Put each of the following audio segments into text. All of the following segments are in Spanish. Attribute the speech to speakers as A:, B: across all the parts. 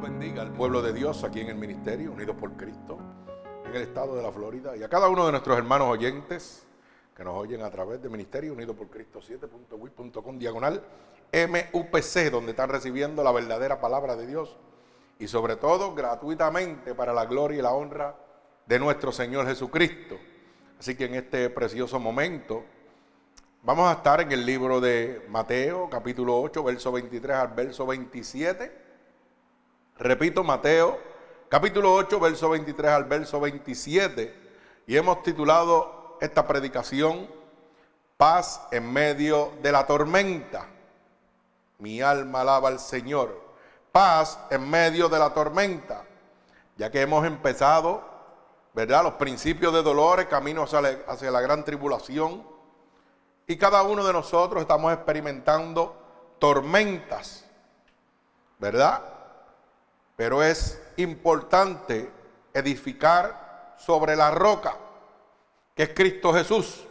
A: bendiga al pueblo de Dios aquí en el ministerio, unidos por Cristo, en el estado de la Florida, y a cada uno de nuestros hermanos oyentes que nos oyen a través de Ministerio Unido por Cristo 7.wit.com diagonal MUPC, donde están recibiendo la verdadera palabra de Dios y sobre todo gratuitamente para la gloria y la honra de nuestro Señor Jesucristo. Así que en este precioso momento vamos a estar en el libro de Mateo, capítulo 8, verso 23 al verso 27. Repito, Mateo, capítulo 8, verso 23 al verso 27. Y hemos titulado esta predicación, Paz en medio de la tormenta. Mi alma alaba al Señor. Paz en medio de la tormenta. Ya que hemos empezado, ¿verdad? Los principios de dolores, camino hacia la, hacia la gran tribulación. Y cada uno de nosotros estamos experimentando tormentas, ¿verdad? Pero es importante edificar sobre la roca, que es Cristo Jesús,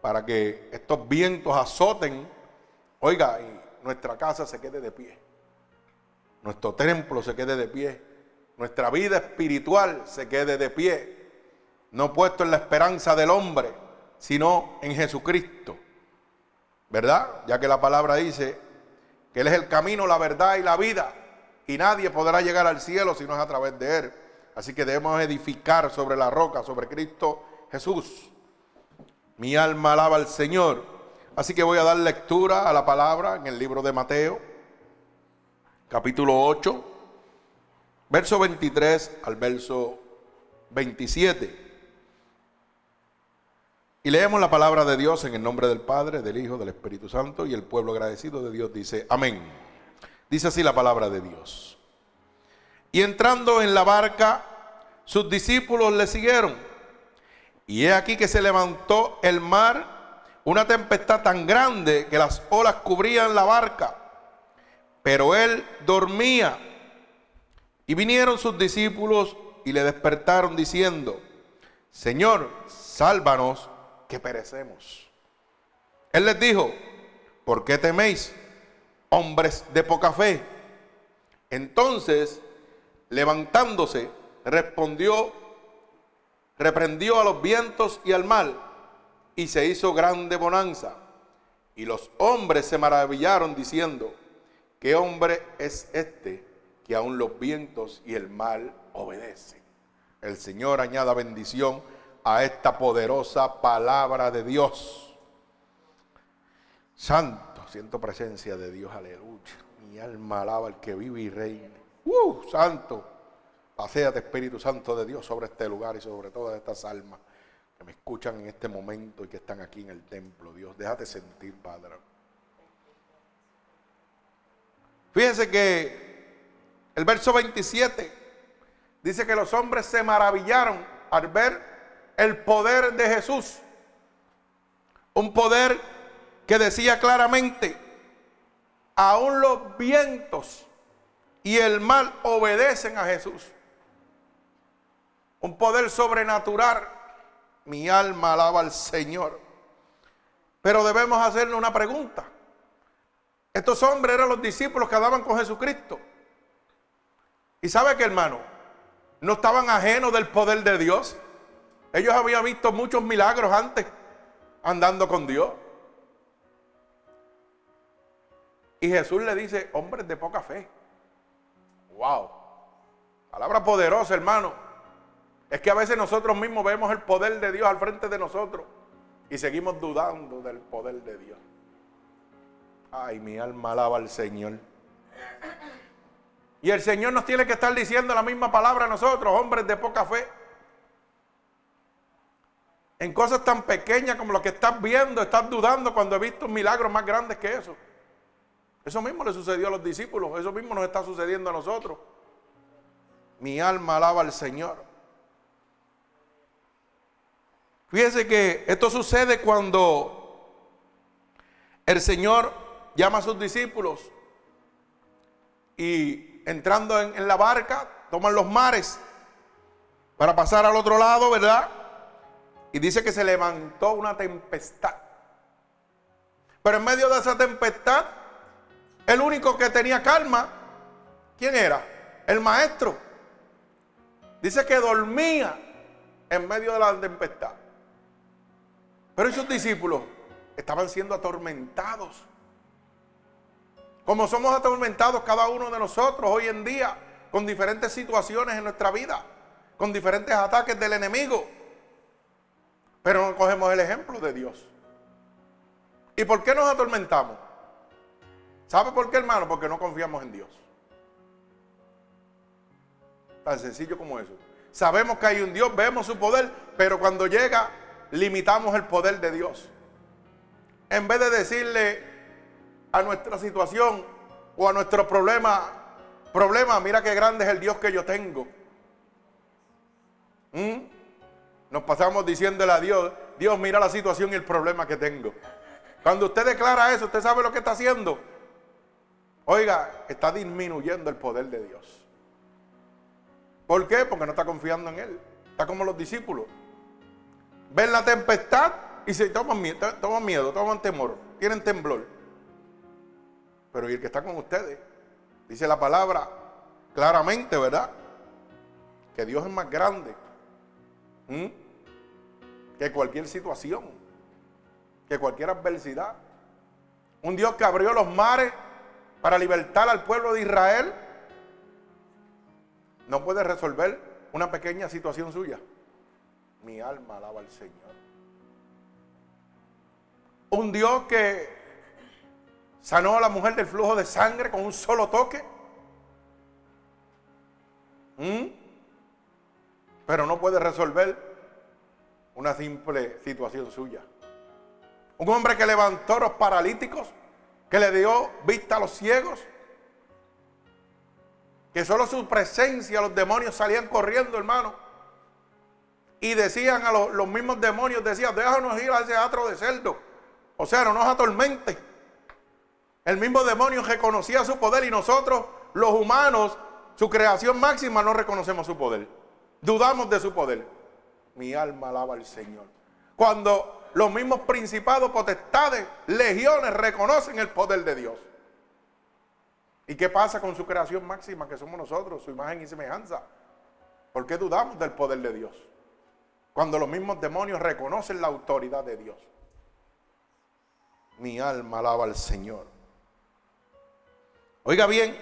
A: para que estos vientos azoten, oiga, y nuestra casa se quede de pie, nuestro templo se quede de pie, nuestra vida espiritual se quede de pie, no puesto en la esperanza del hombre, sino en Jesucristo. ¿Verdad? Ya que la palabra dice que Él es el camino, la verdad y la vida y nadie podrá llegar al cielo si no es a través de Él. Así que debemos edificar sobre la roca, sobre Cristo Jesús. Mi alma alaba al Señor. Así que voy a dar lectura a la palabra en el libro de Mateo, capítulo 8, verso 23 al verso 27. Y leemos la palabra de Dios en el nombre del Padre, del Hijo, del Espíritu Santo y el pueblo agradecido de Dios dice, amén. Dice así la palabra de Dios. Y entrando en la barca, sus discípulos le siguieron. Y he aquí que se levantó el mar, una tempestad tan grande que las olas cubrían la barca. Pero él dormía. Y vinieron sus discípulos y le despertaron diciendo, Señor, sálvanos que perecemos. Él les dijo, ¿por qué teméis? Hombres de poca fe. Entonces, levantándose, respondió, reprendió a los vientos y al mal, y se hizo grande bonanza. Y los hombres se maravillaron diciendo, ¿qué hombre es este que aún los vientos y el mal obedecen? El Señor añada bendición a esta poderosa palabra de Dios. Santo siento presencia de Dios, aleluya. Mi alma alaba al que vive y reina. ¡Uh! Santo, paséate Espíritu Santo de Dios sobre este lugar y sobre todas estas almas que me escuchan en este momento y que están aquí en el templo. Dios, déjate sentir, Padre. Fíjense que el verso 27 dice que los hombres se maravillaron al ver el poder de Jesús. Un poder que decía claramente, aún los vientos y el mal obedecen a Jesús. Un poder sobrenatural. Mi alma alaba al Señor. Pero debemos hacerle una pregunta. Estos hombres eran los discípulos que andaban con Jesucristo. Y sabe que hermano, no estaban ajenos del poder de Dios. Ellos habían visto muchos milagros antes andando con Dios. Y Jesús le dice, hombres de poca fe. Wow. Palabra poderosa, hermano. Es que a veces nosotros mismos vemos el poder de Dios al frente de nosotros y seguimos dudando del poder de Dios. Ay, mi alma alaba al Señor. Y el Señor nos tiene que estar diciendo la misma palabra a nosotros, hombres de poca fe. En cosas tan pequeñas como lo que estás viendo, estás dudando cuando he visto milagros más grandes que eso. Eso mismo le sucedió a los discípulos, eso mismo nos está sucediendo a nosotros. Mi alma alaba al Señor. Fíjese que esto sucede cuando el Señor llama a sus discípulos y entrando en, en la barca toman los mares para pasar al otro lado, ¿verdad? Y dice que se levantó una tempestad. Pero en medio de esa tempestad el único que tenía calma, ¿quién era? el maestro. Dice que dormía en medio de la tempestad. Pero sus discípulos estaban siendo atormentados. Como somos atormentados cada uno de nosotros hoy en día con diferentes situaciones en nuestra vida, con diferentes ataques del enemigo. Pero no cogemos el ejemplo de Dios. ¿Y por qué nos atormentamos? ¿Sabe por qué, hermano? Porque no confiamos en Dios. Tan sencillo como eso. Sabemos que hay un Dios, vemos su poder, pero cuando llega, limitamos el poder de Dios. En vez de decirle a nuestra situación o a nuestro problema, problema, mira qué grande es el Dios que yo tengo. ¿Mm? Nos pasamos diciéndole a Dios, Dios mira la situación y el problema que tengo. Cuando usted declara eso, usted sabe lo que está haciendo. Oiga, está disminuyendo el poder de Dios. ¿Por qué? Porque no está confiando en Él. Está como los discípulos. Ven la tempestad y se toman miedo, toman, temor, tienen temblor. Pero ¿y el que está con ustedes? Dice la palabra claramente, ¿verdad? Que Dios es más grande que cualquier situación, que cualquier adversidad. Un Dios que abrió los mares para libertar al pueblo de Israel no puede resolver una pequeña situación suya. Mi alma alaba al Señor. Un Dios que sanó a la mujer del flujo de sangre con un solo toque. ¿Mm? Pero no puede resolver una simple situación suya. Un hombre que levantó a los paralíticos, que le dio vista a los ciegos, que solo su presencia los demonios salían corriendo, hermano. Y decían a los, mismos demonios, decían, déjanos ir a ese atro de cerdo. O sea, no nos atormente. El mismo demonio reconocía su poder y nosotros, los humanos, su creación máxima, no reconocemos su poder. Dudamos de su poder. Mi alma alaba al Señor. Cuando los mismos principados, potestades, legiones reconocen el poder de Dios. ¿Y qué pasa con su creación máxima, que somos nosotros, su imagen y semejanza? ¿Por qué dudamos del poder de Dios? Cuando los mismos demonios reconocen la autoridad de Dios. Mi alma alaba al Señor. Oiga bien,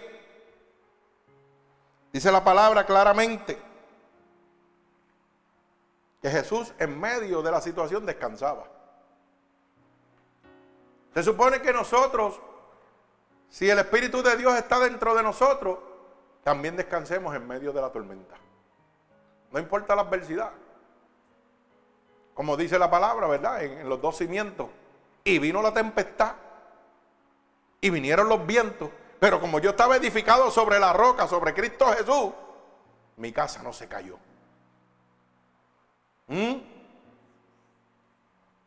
A: dice la palabra claramente que Jesús en medio de la situación descansaba. Se supone que nosotros si el Espíritu de Dios está dentro de nosotros, también descansemos en medio de la tormenta. No importa la adversidad. Como dice la palabra, ¿verdad? En, los dos cimientos. Y vino la tempestad. Y vinieron los vientos. Pero como yo estaba edificado sobre la roca, sobre Cristo Jesús, mi casa no se cayó. ¿Mm?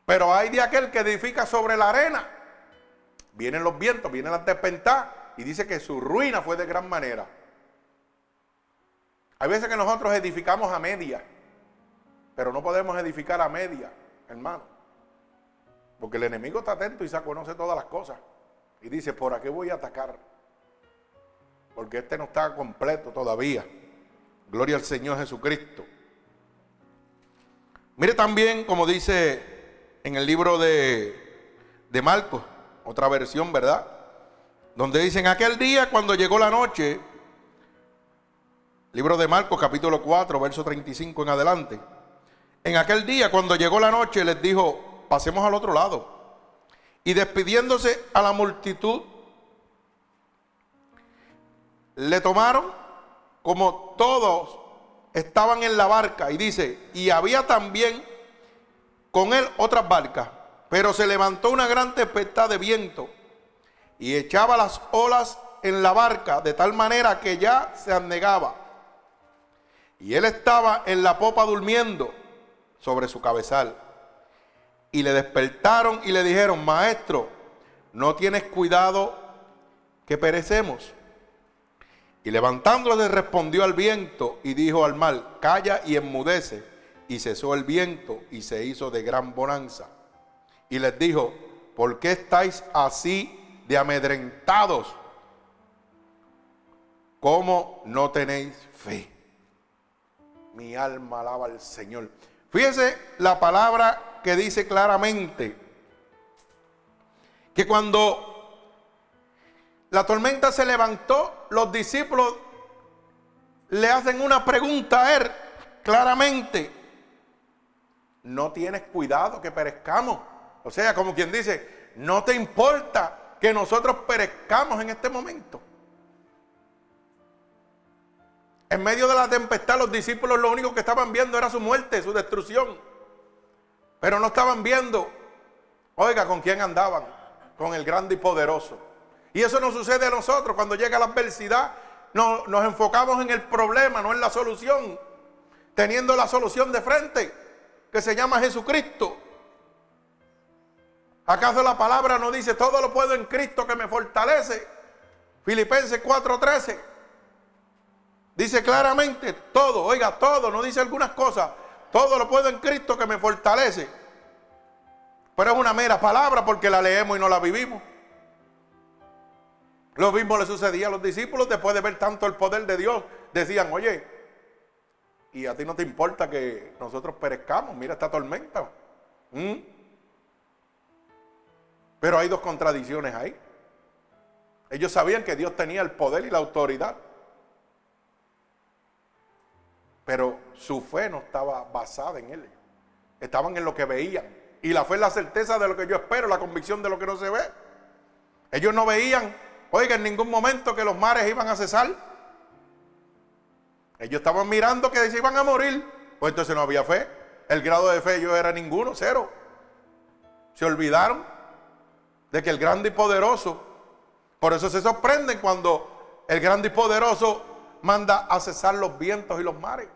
A: Pero hay de aquel que edifica sobre la arena Vienen los vientos, vienen las tempestades y dice que su ruina fue de gran manera. Hay veces que nosotros edificamos a media, pero no podemos edificar a media, hermano. Porque el enemigo está atento y se conoce todas las cosas. Y dice, ¿por aquí voy a atacar? Porque este no está completo todavía. Gloria al Señor Jesucristo. Mire también, como dice en el libro de, de Marcos, otra versión, ¿verdad? Donde dicen, aquel día cuando llegó la noche, libro de Marcos capítulo 4, verso 35 en adelante, en aquel día cuando llegó la noche les dijo, pasemos al otro lado. Y despidiéndose a la multitud, le tomaron como todos estaban en la barca. Y dice, y había también con él otras barcas. Pero se levantó una gran tempestad de viento y echaba las olas en la barca de tal manera que ya se anegaba. Y él estaba en la popa durmiendo sobre su cabezal. Y le despertaron y le dijeron, maestro, ¿no tienes cuidado que perecemos? Y levantándole respondió al viento y dijo al mar, calla y enmudece. Y cesó el viento y se hizo de gran bonanza y les dijo, ¿por qué estáis así de amedrentados? ¿cómo no tenéis fe? Mi alma alaba al Señor. Fíjese la palabra que dice claramente que cuando la tormenta se levantó, los discípulos le hacen una pregunta a él claramente. No tienes cuidado que perezcamos. O sea, como quien dice, no te importa que nosotros perezcamos en este momento. En medio de la tempestad los discípulos lo único que estaban viendo era su muerte, su destrucción. Pero no estaban viendo, oiga, con quién andaban, con el grande y poderoso. Y eso no sucede a nosotros cuando llega la adversidad. No, nos enfocamos en el problema, no en la solución. Teniendo la solución de frente, que se llama Jesucristo. ¿Acaso la palabra no dice todo lo puedo en Cristo que me fortalece? Filipenses 4:13. Dice claramente todo, oiga, todo, no dice algunas cosas. Todo lo puedo en Cristo que me fortalece. Pero es una mera palabra porque la leemos y no la vivimos. Lo mismo le sucedía a los discípulos después de ver tanto el poder de Dios. Decían, oye, y a ti no te importa que nosotros perezcamos, mira esta tormenta. ¿Mm? Pero hay dos contradicciones ahí. Ellos sabían que Dios tenía el poder y la autoridad. Pero su fe no estaba basada en Él. Estaban en lo que veían. Y la fe es la certeza de lo que yo espero, la convicción de lo que no se ve. Ellos no veían Oiga, en ningún momento que los mares iban a cesar. Ellos estaban mirando que se iban a morir. Pues entonces no había fe. El grado de fe yo era ninguno, cero. Se olvidaron de que el grande y poderoso, por eso se sorprenden cuando el grande y poderoso manda a cesar los vientos y los mares.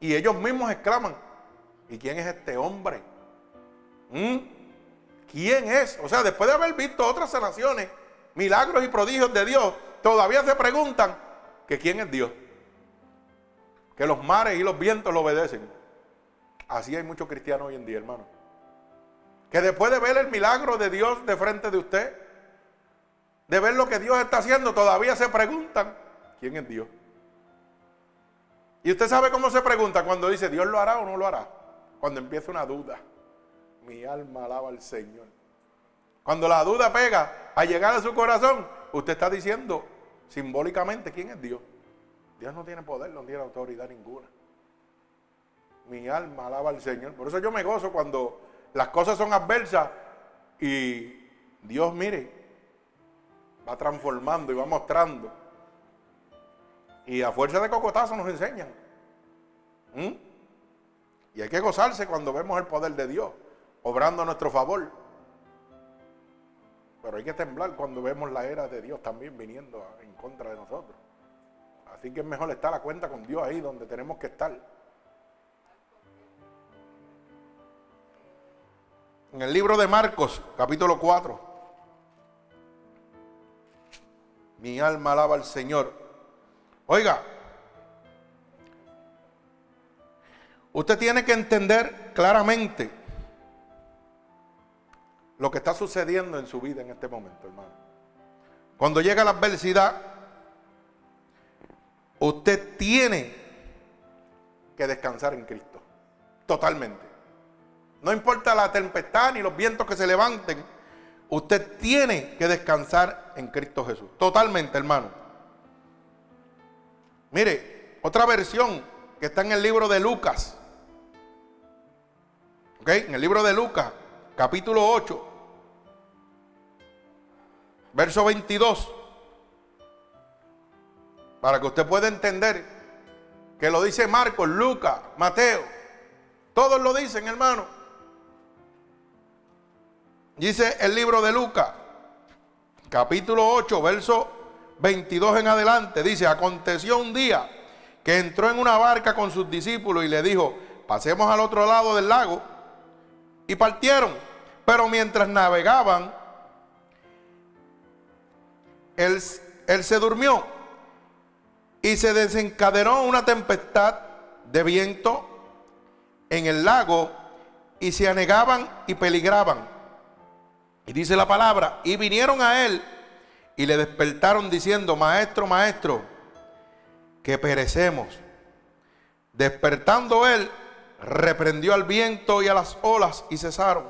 A: Y ellos mismos exclaman, ¿y quién es este hombre? ¿Mm? ¿Quién es? O sea, después de haber visto otras naciones milagros y prodigios de Dios, todavía se preguntan que quién es Dios. Que los mares y los vientos lo obedecen. Así hay muchos cristianos hoy en día, hermano. Que después de ver el milagro de Dios de frente de usted, de ver lo que Dios está haciendo, todavía se preguntan quién es Dios. Y usted sabe cómo se pregunta cuando dice Dios lo hará o no lo hará. Cuando empieza una duda. Mi alma alaba al Señor. Cuando la duda pega a llegar a su corazón, usted está diciendo simbólicamente quién es Dios. Dios no tiene poder, no tiene autoridad ninguna. Mi alma alaba al Señor. Por eso yo me gozo cuando las cosas son adversas y Dios, mire, va transformando y va mostrando. Y a fuerza de cocotazo nos enseñan. ¿Mm? Y hay que gozarse cuando vemos el poder de Dios obrando a nuestro favor. Pero hay que temblar cuando vemos la era de Dios también viniendo en contra de nosotros. Así que es mejor estar a cuenta con Dios ahí donde tenemos que estar. En el libro de Marcos, capítulo 4. Mi alma alaba al Señor. Oiga, usted tiene que entender claramente lo que está sucediendo en su vida en este momento, hermano. Cuando llega la adversidad, usted tiene que descansar en Cristo. Totalmente. No importa la tempestad ni los vientos que se levanten, usted tiene que descansar en Cristo Jesús. Totalmente, hermano. Mire, otra versión que está en el libro de Lucas. ¿Ok? En el libro de Lucas, capítulo 8, verso 22, para que usted pueda entender que lo dice Marcos, Lucas, Mateo, todos lo dicen, hermano. Dice el libro de Lucas, capítulo 8, verso 22 en adelante, dice, aconteció un día que entró en una barca con sus discípulos y le dijo, pasemos al otro lado del lago. Y partieron, pero mientras navegaban, él, se durmió y se desencadenó una tempestad de viento en el lago y se anegaban y peligraban. Y dice la palabra, y vinieron a él y le despertaron diciendo, maestro, maestro, que perecemos. Despertando él, reprendió al viento y a las olas y cesaron.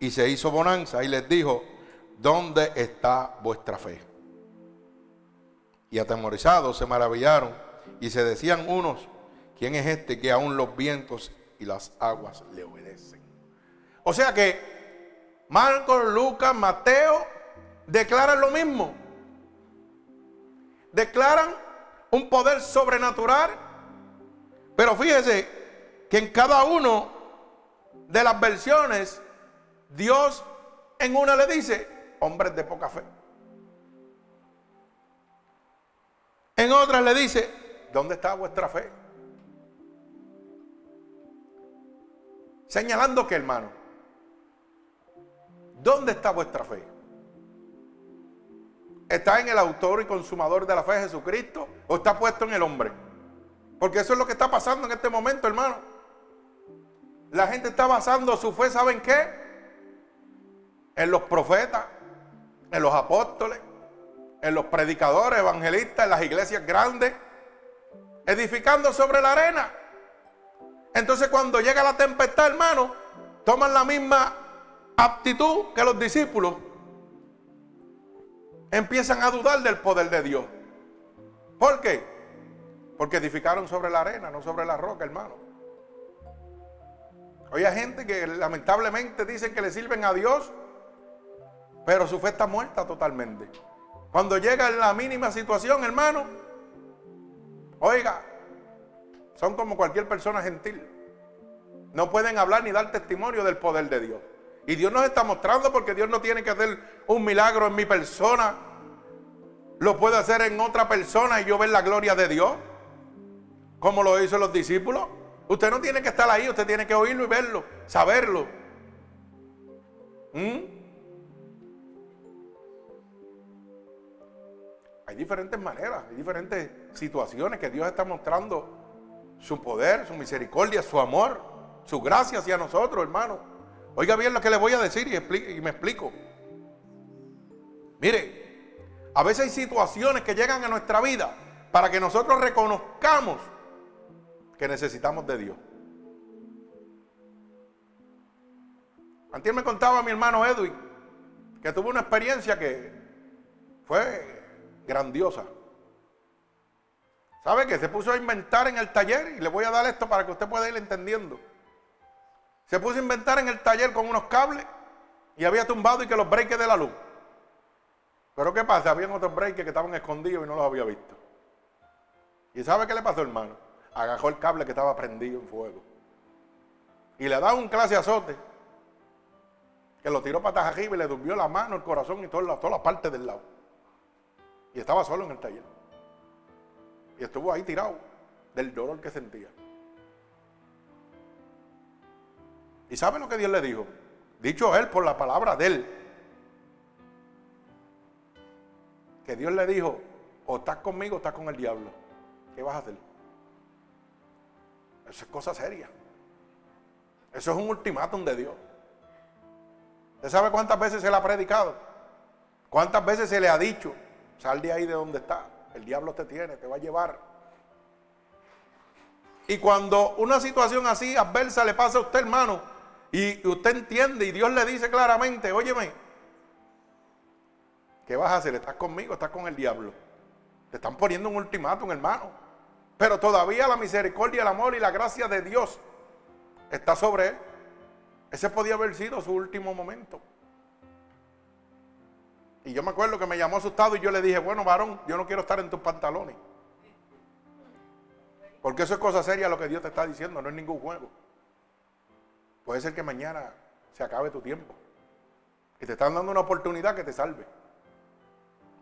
A: Y se hizo bonanza y les dijo, ¿dónde está vuestra fe? Y atemorizados se maravillaron y se decían unos, ¿quién es este que aún los vientos y las aguas le obedecen? O sea que Marcos, Lucas, Mateo declaran lo mismo. Declaran un poder sobrenatural. Pero fíjese que en cada uno de las versiones, Dios en una le dice, hombres de poca fe. En otras le dice, ¿dónde está vuestra fe? Señalando que, hermano, ¿dónde está vuestra fe? ¿Está en el autor y consumador de la fe Jesucristo o está puesto en el hombre? Porque eso es lo que está pasando en este momento, hermano. La gente está basando su fe, ¿saben qué? En los profetas, en los apóstoles, en los predicadores, evangelistas, en las iglesias grandes, edificando sobre la arena. Entonces cuando llega la tempestad, hermano, toman la misma aptitud que los discípulos. Empiezan a dudar del poder de Dios. ¿Por qué? Porque edificaron sobre la arena, no sobre la roca, hermano. Hoy hay gente que lamentablemente dicen que le sirven a Dios, pero su fe está muerta totalmente. Cuando llega en la mínima situación, hermano, oiga, son como cualquier persona gentil. No pueden hablar ni dar testimonio del poder de Dios. Y Dios nos está mostrando porque Dios no tiene que hacer un milagro en mi persona. Lo puede hacer en otra persona y yo ver la gloria de Dios. Como lo hizo los discípulos. Usted no tiene que estar ahí, usted tiene que oírlo y verlo, saberlo. ¿Mm? Hay diferentes maneras, hay diferentes situaciones que Dios está mostrando su poder, su misericordia, su amor, su gracia hacia nosotros, hermano. Oiga bien lo que le voy a decir y, me explico. Mire, a veces hay situaciones que llegan a nuestra vida para que nosotros reconozcamos que necesitamos de Dios. Antes me contaba mi hermano Edwin que tuvo una experiencia que fue grandiosa. ¿Sabe que Se puso a inventar en el taller y le voy a dar esto para que usted pueda ir entendiendo. Se puso a inventar en el taller con unos cables y había tumbado y que los breaks de la luz. Pero ¿qué pasa? Habían otros breaks que estaban escondidos y no los había visto. ¿Y sabe qué le pasó, hermano? Agajó el cable que estaba prendido en fuego. Y le da un clase azote. Que lo tiró para arriba y le durmió la mano, el corazón y todas las toda la partes del lado. Y estaba solo en el taller. Y estuvo ahí tirado del dolor que sentía. ¿Y sabe lo que Dios le dijo? Dicho él por la palabra de él. Que Dios le dijo, o estás conmigo o estás con el diablo. ¿Qué vas a hacer? Eso es cosa seria. Eso es un ultimátum de Dios. ¿Usted sabe cuántas veces se le ha predicado? ¿Cuántas veces se le ha dicho? Sal de ahí de donde está. El diablo te tiene, te va a llevar. Y cuando una situación así adversa le pasa a usted, hermano, y usted entiende y Dios le dice claramente, óyeme, ¿qué vas a hacer? ¿Estás conmigo? ¿Estás con el diablo? Te están poniendo un ultimátum, hermano. Pero todavía la misericordia, el amor y la gracia de Dios está sobre él. Ese podía haber sido su último momento. Y yo me acuerdo que me llamó asustado y yo le dije, bueno, varón, yo no quiero estar en tus pantalones. Porque eso es cosa seria lo que Dios te está diciendo, no es ningún juego. Puede ser que mañana se acabe tu tiempo. Y te están dando una oportunidad que te salve.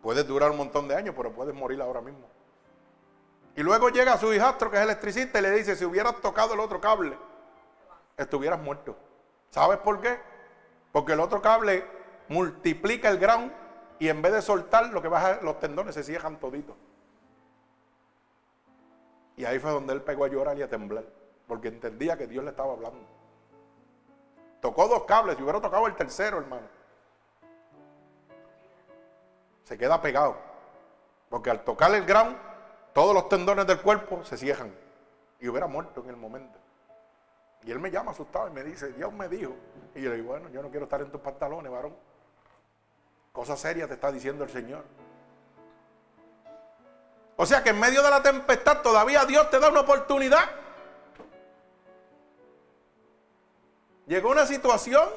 A: Puedes durar un montón de años, pero puedes morir ahora mismo. Y luego llega su hijastro, que es electricista, y le dice, si hubieras tocado el otro cable, estuvieras muerto. ¿Sabes por qué? Porque el otro cable multiplica el ground y en vez de soltar, lo que baja los tendones se cierran toditos. Y ahí fue donde él pegó a llorar y a temblar, porque entendía que Dios le estaba hablando. Tocó dos cables, y hubiera tocado el tercero, hermano. se queda pegado. Porque al tocar el ground, todos los tendones del cuerpo se cierran. Y hubiera muerto en el momento. Y él me llama asustado y me dice, Dios me dijo. Y yo le digo, bueno, yo no quiero estar en tus pantalones, varón. Cosa seria te está diciendo el Señor. O sea que en medio de la tempestad todavía Dios te da una oportunidad. Llegó una situación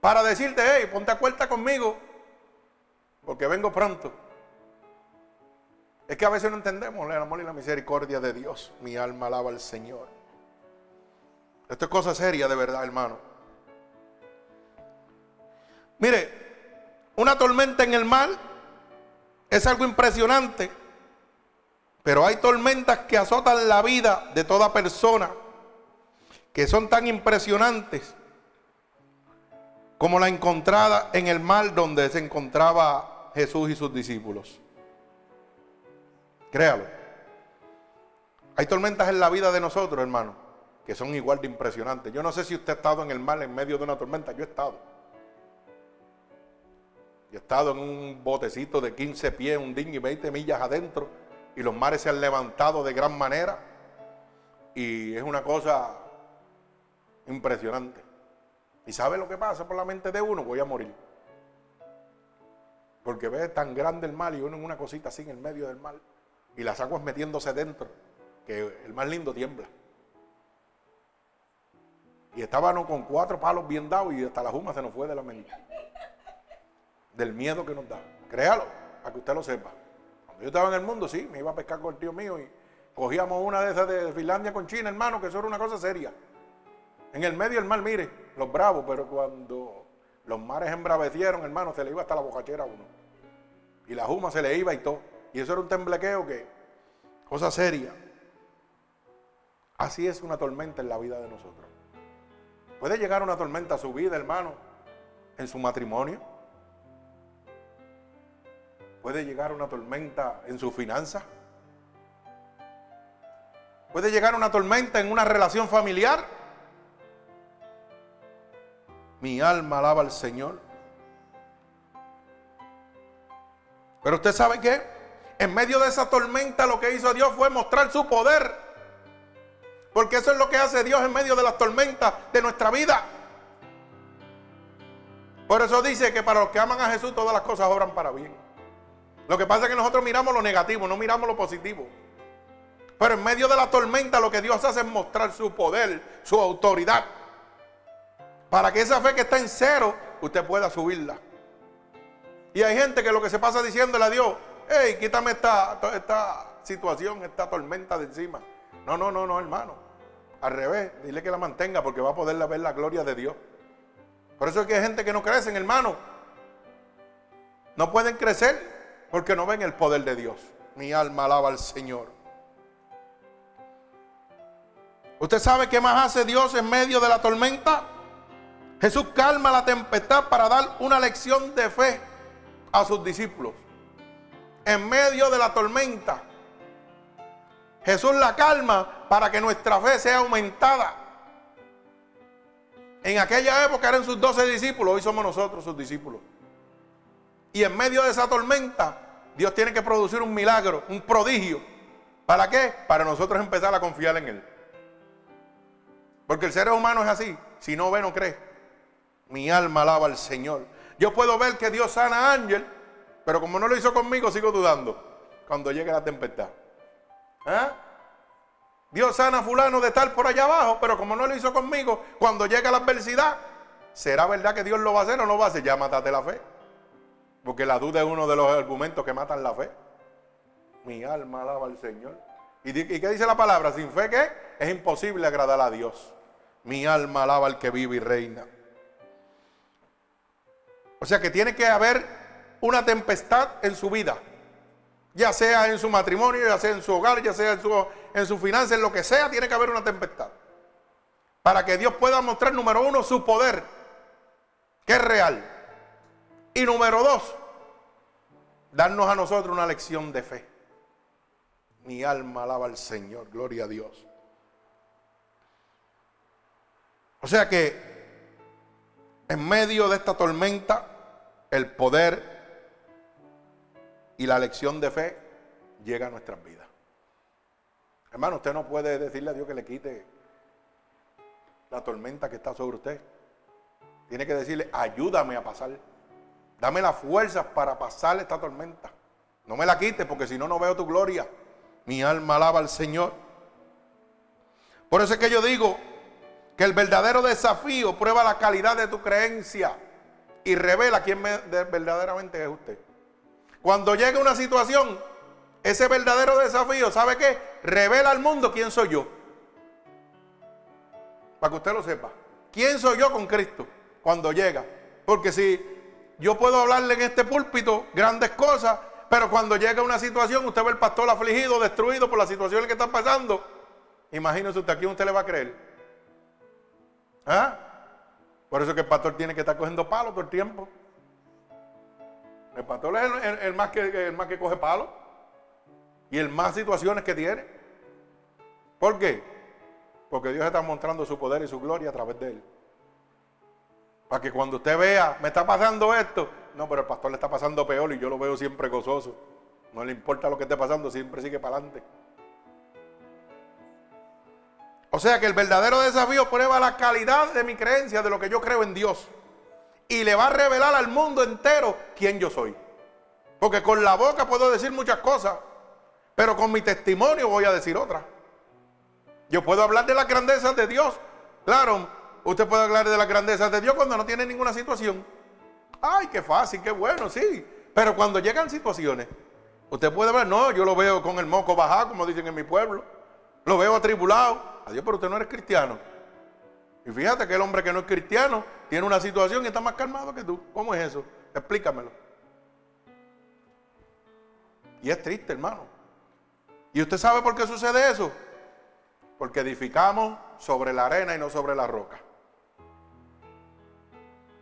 A: para decirte, hey, ponte a cuenta conmigo, porque vengo pronto. Es que a veces no entendemos el amor y la misericordia de Dios. Mi alma alaba al Señor. Esto es cosa seria de verdad, hermano. Mire, una tormenta en el mar es algo impresionante, pero hay tormentas que azotan la vida de toda persona, que son tan impresionantes como la encontrada en el mar donde se encontraba Jesús y sus discípulos. Créalo. Hay tormentas en la vida de nosotros, hermano, que son igual de impresionantes. Yo no sé si usted ha estado en el mar en medio de una tormenta, yo he estado. Yo he estado en un botecito de 15 pies, un ding y 20 millas adentro, y los mares se han levantado de gran manera. Y es una cosa impresionante. ¿Y sabe lo que pasa por la mente de uno? Voy a morir. Porque ve tan grande el mar y uno en una cosita así en el medio del mar. Y las aguas metiéndose dentro, que el más lindo tiembla. Y estábamos con cuatro palos bien dados y hasta la juma se nos fue de la mente del miedo que nos da. Créalo, para que usted lo sepa. Cuando yo estaba en el mundo, sí, me iba a pescar con el tío mío y cogíamos una de esas de Finlandia con China, hermano, que eso era una cosa seria. En el medio del mar, mire, los bravos, pero cuando los mares embravecieron, hermano, se le iba hasta la bocachera a uno. Y la juma se le iba y todo. Y eso era un temblequeo que, cosa seria. Así es una tormenta en la vida de nosotros. Puede llegar una tormenta a su vida, hermano, en su matrimonio Puede llegar una tormenta en su finanza. Puede llegar una tormenta en una relación familiar. Mi alma alaba al Señor. Pero usted sabe que en medio de esa tormenta lo que hizo Dios fue mostrar su poder. Porque eso es lo que hace Dios en medio de las tormentas de nuestra vida. Por eso dice que para los que aman a Jesús todas las cosas obran para bien. Lo que pasa es que nosotros miramos lo negativo, no miramos lo positivo. Pero en medio de la tormenta lo que Dios hace es mostrar su poder, su autoridad. Para que esa fe que está en cero, usted pueda subirla. Y hay gente que lo que se pasa diciéndole a Dios, hey, quítame esta, esta situación, esta tormenta de encima. No, no, no, no, hermano. Al revés, dile que la mantenga porque va a poder ver la gloria de Dios. Por eso es que hay gente que no crece, hermano. No pueden crecer porque no ven el poder de Dios. Mi alma alaba al Señor. ¿Usted sabe qué más hace Dios en medio de la tormenta? Jesús calma la tempestad para dar una lección de fe a sus discípulos. En medio de la tormenta, Jesús la calma para que nuestra fe sea aumentada. En aquella época eran sus doce discípulos, hoy somos nosotros sus discípulos. Y en medio de esa tormenta, Dios tiene que producir un milagro, un prodigio. ¿Para qué? Para nosotros empezar a confiar en Él. Porque el ser humano es así. Si no ve, no cree. Mi alma alaba al Señor. Yo puedo ver que Dios sana a Ángel, pero como no lo hizo conmigo, sigo dudando cuando llegue la tempestad. ¿Eh? Dios sana a fulano de estar por allá abajo, pero como no lo hizo conmigo, cuando llega la adversidad, ¿será verdad que Dios lo va a hacer o no va a hacer? Ya matate la fe. Porque la duda es uno de los argumentos que matan la fe. Mi alma alaba al Señor. ¿Y, qué dice la palabra? Sin fe, ¿qué? Es imposible agradar a Dios. Mi alma alaba al que vive y reina. O sea que tiene que haber una tempestad en su vida. Ya sea en su matrimonio, ya sea en su hogar, ya sea en su, en su finanza, en lo que sea, tiene que haber una tempestad. Para que Dios pueda mostrar, número uno, su poder, que es real. Y número dos, darnos a nosotros una lección de fe. Mi alma alaba al Señor, gloria a Dios. O sea que en medio de esta tormenta, el poder y la lección de fe llega a nuestras vidas. Hermano, usted no puede decirle a Dios que le quite la tormenta que está sobre usted. Tiene que decirle, ayúdame a pasar. Dame las fuerzas para pasar esta tormenta. No me la quites porque si no, no veo tu gloria. Mi alma alaba al Señor. Por eso es que yo digo que el verdadero desafío prueba la calidad de tu creencia y revela quién verdaderamente es usted. Cuando llega una situación, ese verdadero desafío, ¿sabe qué? Revela al mundo quién soy yo. Para que usted lo sepa. ¿Quién soy yo con Cristo cuando llega? Porque si yo puedo hablarle en este púlpito grandes cosas, pero cuando llega una situación, usted ve el pastor afligido, destruido por la situación que está pasando. Imagínese usted, ¿a quién usted le va a creer? ¿Ah? Por eso que el pastor tiene que estar cogiendo palos todo el tiempo. El pastor es el, más, que, el más que coge palos. Y el más situaciones que tiene. ¿Por qué? Porque Dios está mostrando su poder y su gloria a través de él. Para que cuando usted vea, me está pasando esto, no, pero el pastor le está pasando peor y yo lo veo siempre gozoso. No le importa lo que esté pasando, siempre sigue para adelante. O sea que el verdadero desafío prueba la calidad de mi creencia, de lo que yo creo en Dios. Y le va a revelar al mundo entero quién yo soy. Porque con la boca puedo decir muchas cosas, pero con mi testimonio voy a decir otras. Yo puedo hablar de las grandezas de Dios. Claro, usted puede hablar de las grandezas de Dios cuando no tiene ninguna situación. Ay, qué fácil, qué bueno, sí. Pero cuando llegan situaciones, usted puede ver, no, yo lo veo con el moco bajado, como dicen en mi pueblo. Lo veo atribulado. Adiós, pero usted no eres cristiano. Y fíjate que el hombre que no es cristiano tiene una situación y está más calmado que tú. ¿Cómo es eso? Explícamelo. Y es triste, hermano. ¿Y usted sabe por qué sucede eso? Porque edificamos sobre la arena y no sobre la roca.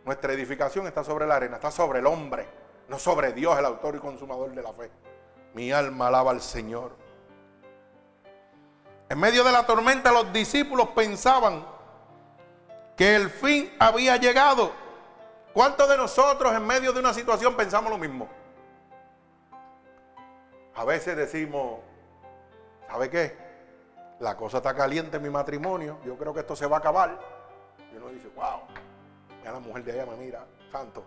A: Nuestra edificación está sobre la arena, está sobre el hombre, no sobre Dios, el autor y consumador de la fe. Mi alma alaba al Señor. En medio de la tormenta los discípulos pensaban que el fin había llegado. ¿Cuántos de nosotros en medio de una situación pensamos lo mismo? A veces decimos, ¿sabe qué? La cosa está caliente en mi matrimonio, yo creo que esto se va a acabar. Y uno dice, wow, la mujer de allá me mira, santo.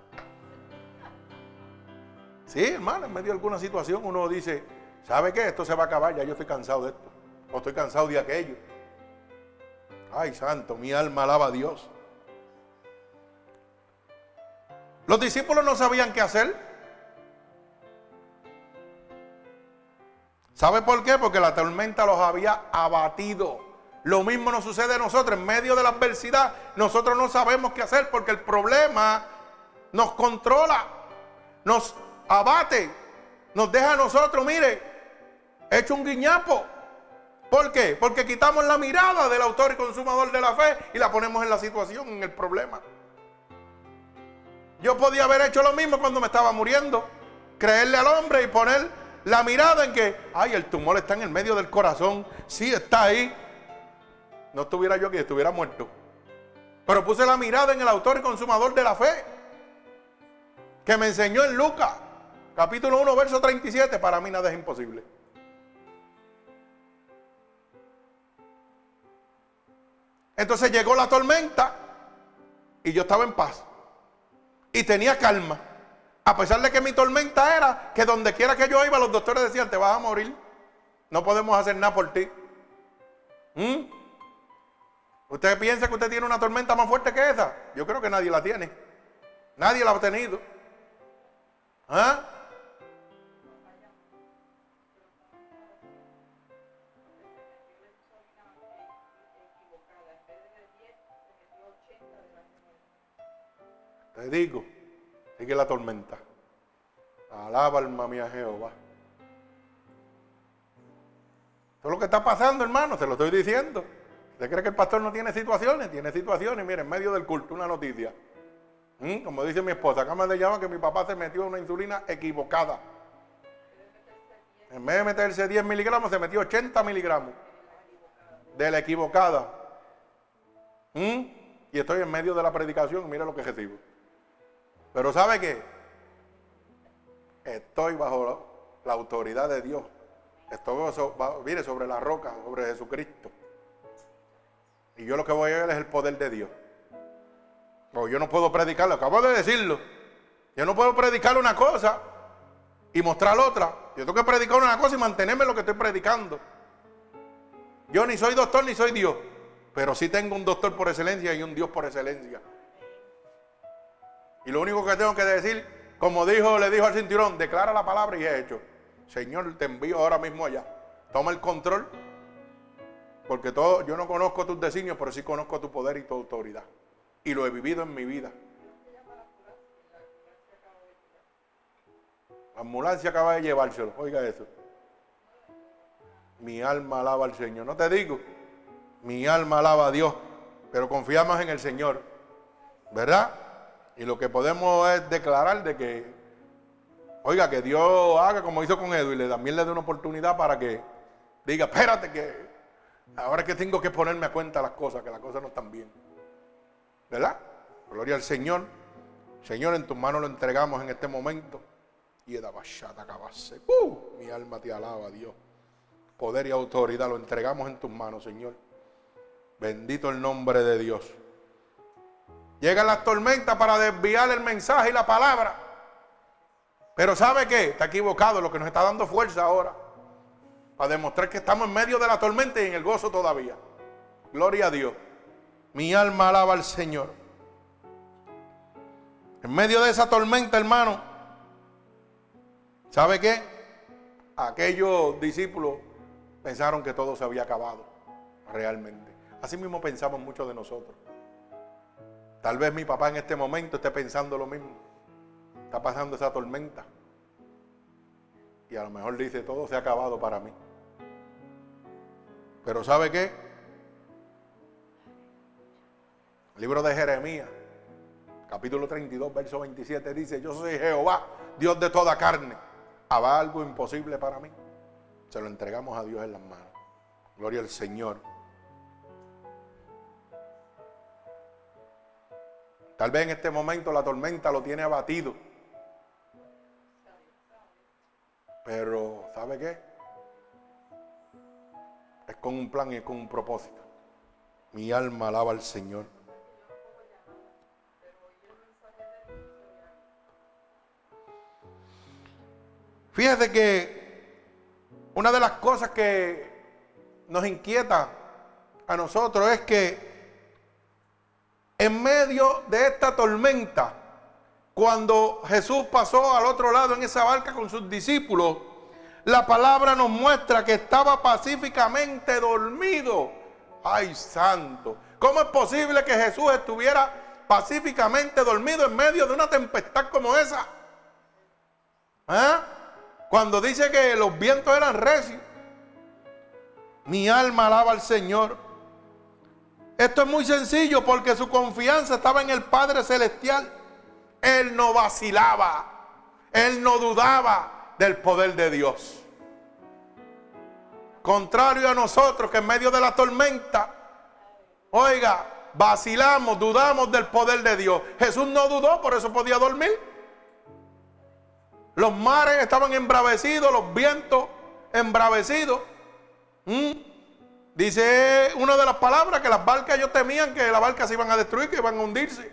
A: Sí, hermano, en medio de alguna situación uno dice, ¿sabe qué? Esto se va a acabar, ya yo estoy cansado de esto. O estoy cansado de aquello. Ay, santo, mi alma alaba a Dios. Los discípulos no sabían qué hacer. ¿Sabe por qué? Porque la tormenta los había abatido. Lo mismo nos sucede a nosotros. En medio de la adversidad, nosotros no sabemos qué hacer porque el problema nos controla, nos abate, nos deja a nosotros, mire, hecho un guiñapo. ¿Por qué? Porque quitamos la mirada del autor y consumador de la fe y la ponemos en la situación, en el problema. Yo podía haber hecho lo mismo cuando me estaba muriendo. Creerle al hombre y poner la mirada en que, ay, el tumor está en el medio del corazón. Sí, está ahí no estuviera yo aquí, estuviera muerto. Pero puse la mirada en el autor y consumador de la fe, que me enseñó en Lucas, capítulo 1, verso 37, para mí nada es imposible. Entonces llegó la tormenta y yo estaba en paz y tenía calma. A pesar de que mi tormenta era que donde quiera que yo iba, los doctores decían, te vas a morir. No podemos hacer nada por ti. ¿Mm? ¿Usted piensa que usted tiene una tormenta más fuerte que esa? Yo creo que nadie la tiene. Nadie la ha tenido. ¿Ah? Te digo, sigue la tormenta. Alaba alma mía Jehová. Esto es lo que está pasando, hermano, se lo estoy diciendo. ¿Usted cree que el pastor no tiene situaciones? Tiene situaciones. Mire, en medio del culto, una noticia. ¿Mm? Como dice mi esposa, acá me llama que mi papá se metió una insulina equivocada. En vez de meterse 10 miligramos, se metió 80 miligramos de la equivocada. ¿Mm? Y estoy en medio de la predicación, mira lo que recibo. Pero ¿sabe qué? Estoy bajo la autoridad de Dios. Esto viene sobre la roca, sobre Jesucristo. Y yo lo que voy a ver es el poder de Dios. O yo no puedo predicarlo, acabo de decirlo. Yo no puedo predicar una cosa y mostrar otra. Yo tengo que predicar una cosa y mantenerme lo que estoy predicando. Yo ni soy doctor ni soy Dios, pero sí tengo un doctor por excelencia y un Dios por excelencia. Y lo único que tengo que decir, como dijo, le dijo al cinturón, declara la palabra y he hecho. Señor, te envío ahora mismo allá. Toma el control. Porque todo, yo no conozco tus designios, pero sí conozco tu poder y tu autoridad. Y lo he vivido en mi vida. La ambulancia acaba de llevárselo. Oiga eso. Mi alma alaba al Señor. No te digo, mi alma alaba a Dios, pero confiamos en el Señor. ¿Verdad? Y lo que podemos es declarar de que, oiga, que Dios haga como hizo con Edu y le, también le dé una oportunidad para que diga, espérate que ahora que tengo que ponerme a cuenta las cosas, que las cosas no están bien. ¿Verdad? Gloria al Señor. Señor, en tus manos lo entregamos en este momento. Y uh, mi alma te alaba, Dios. Poder y autoridad lo entregamos en tus manos, Señor. Bendito el nombre de Dios. Llegan las tormentas para desviar el mensaje y la palabra. Pero ¿sabe qué? Está equivocado lo que nos está dando fuerza ahora. Para demostrar que estamos en medio de la tormenta y en el gozo todavía. Gloria a Dios. Mi alma alaba al Señor. En medio de esa tormenta, hermano, ¿Sabe qué? Aquellos discípulos pensaron que todo se había acabado realmente. Así mismo pensamos muchos de nosotros. Tal vez mi papá en este momento esté pensando lo mismo. Está pasando esa tormenta. Y a lo mejor dice, todo se ha acabado para mí. Pero ¿sabe qué? Libro de Jeremías, capítulo 32, verso 27, dice, yo soy Jehová, Dios de toda carne. ¿Habrá algo imposible para mí? Se lo entregamos a Dios en las manos. Gloria al Señor. Tal vez en este momento la tormenta lo tiene abatido. Pero, ¿sabe qué? Con un plan y con un propósito. Mi alma alaba al Señor. Fíjese que una de las cosas que nos inquieta a nosotros es que en medio de esta tormenta, cuando Jesús pasó al otro lado en esa barca con sus discípulos, la palabra nos muestra que estaba pacíficamente dormido. Ay, santo. ¿Cómo es posible que Jesús estuviera pacíficamente dormido en medio de una tempestad como esa? ¿Eh? Cuando dice que los vientos eran recios, mi alma alaba al Señor. Esto es muy sencillo porque su confianza estaba en el Padre Celestial. Él no vacilaba, él no dudaba del poder de Dios. Contrario a nosotros que en medio de la tormenta, oiga, vacilamos, dudamos del poder de Dios. Jesús no dudó, por eso podía dormir. Los mares estaban embravecidos, los vientos embravecidos. ¿Mm? Dice una de las palabras que las barcas ellos temían que las barcas se iban a destruir, que iban a hundirse.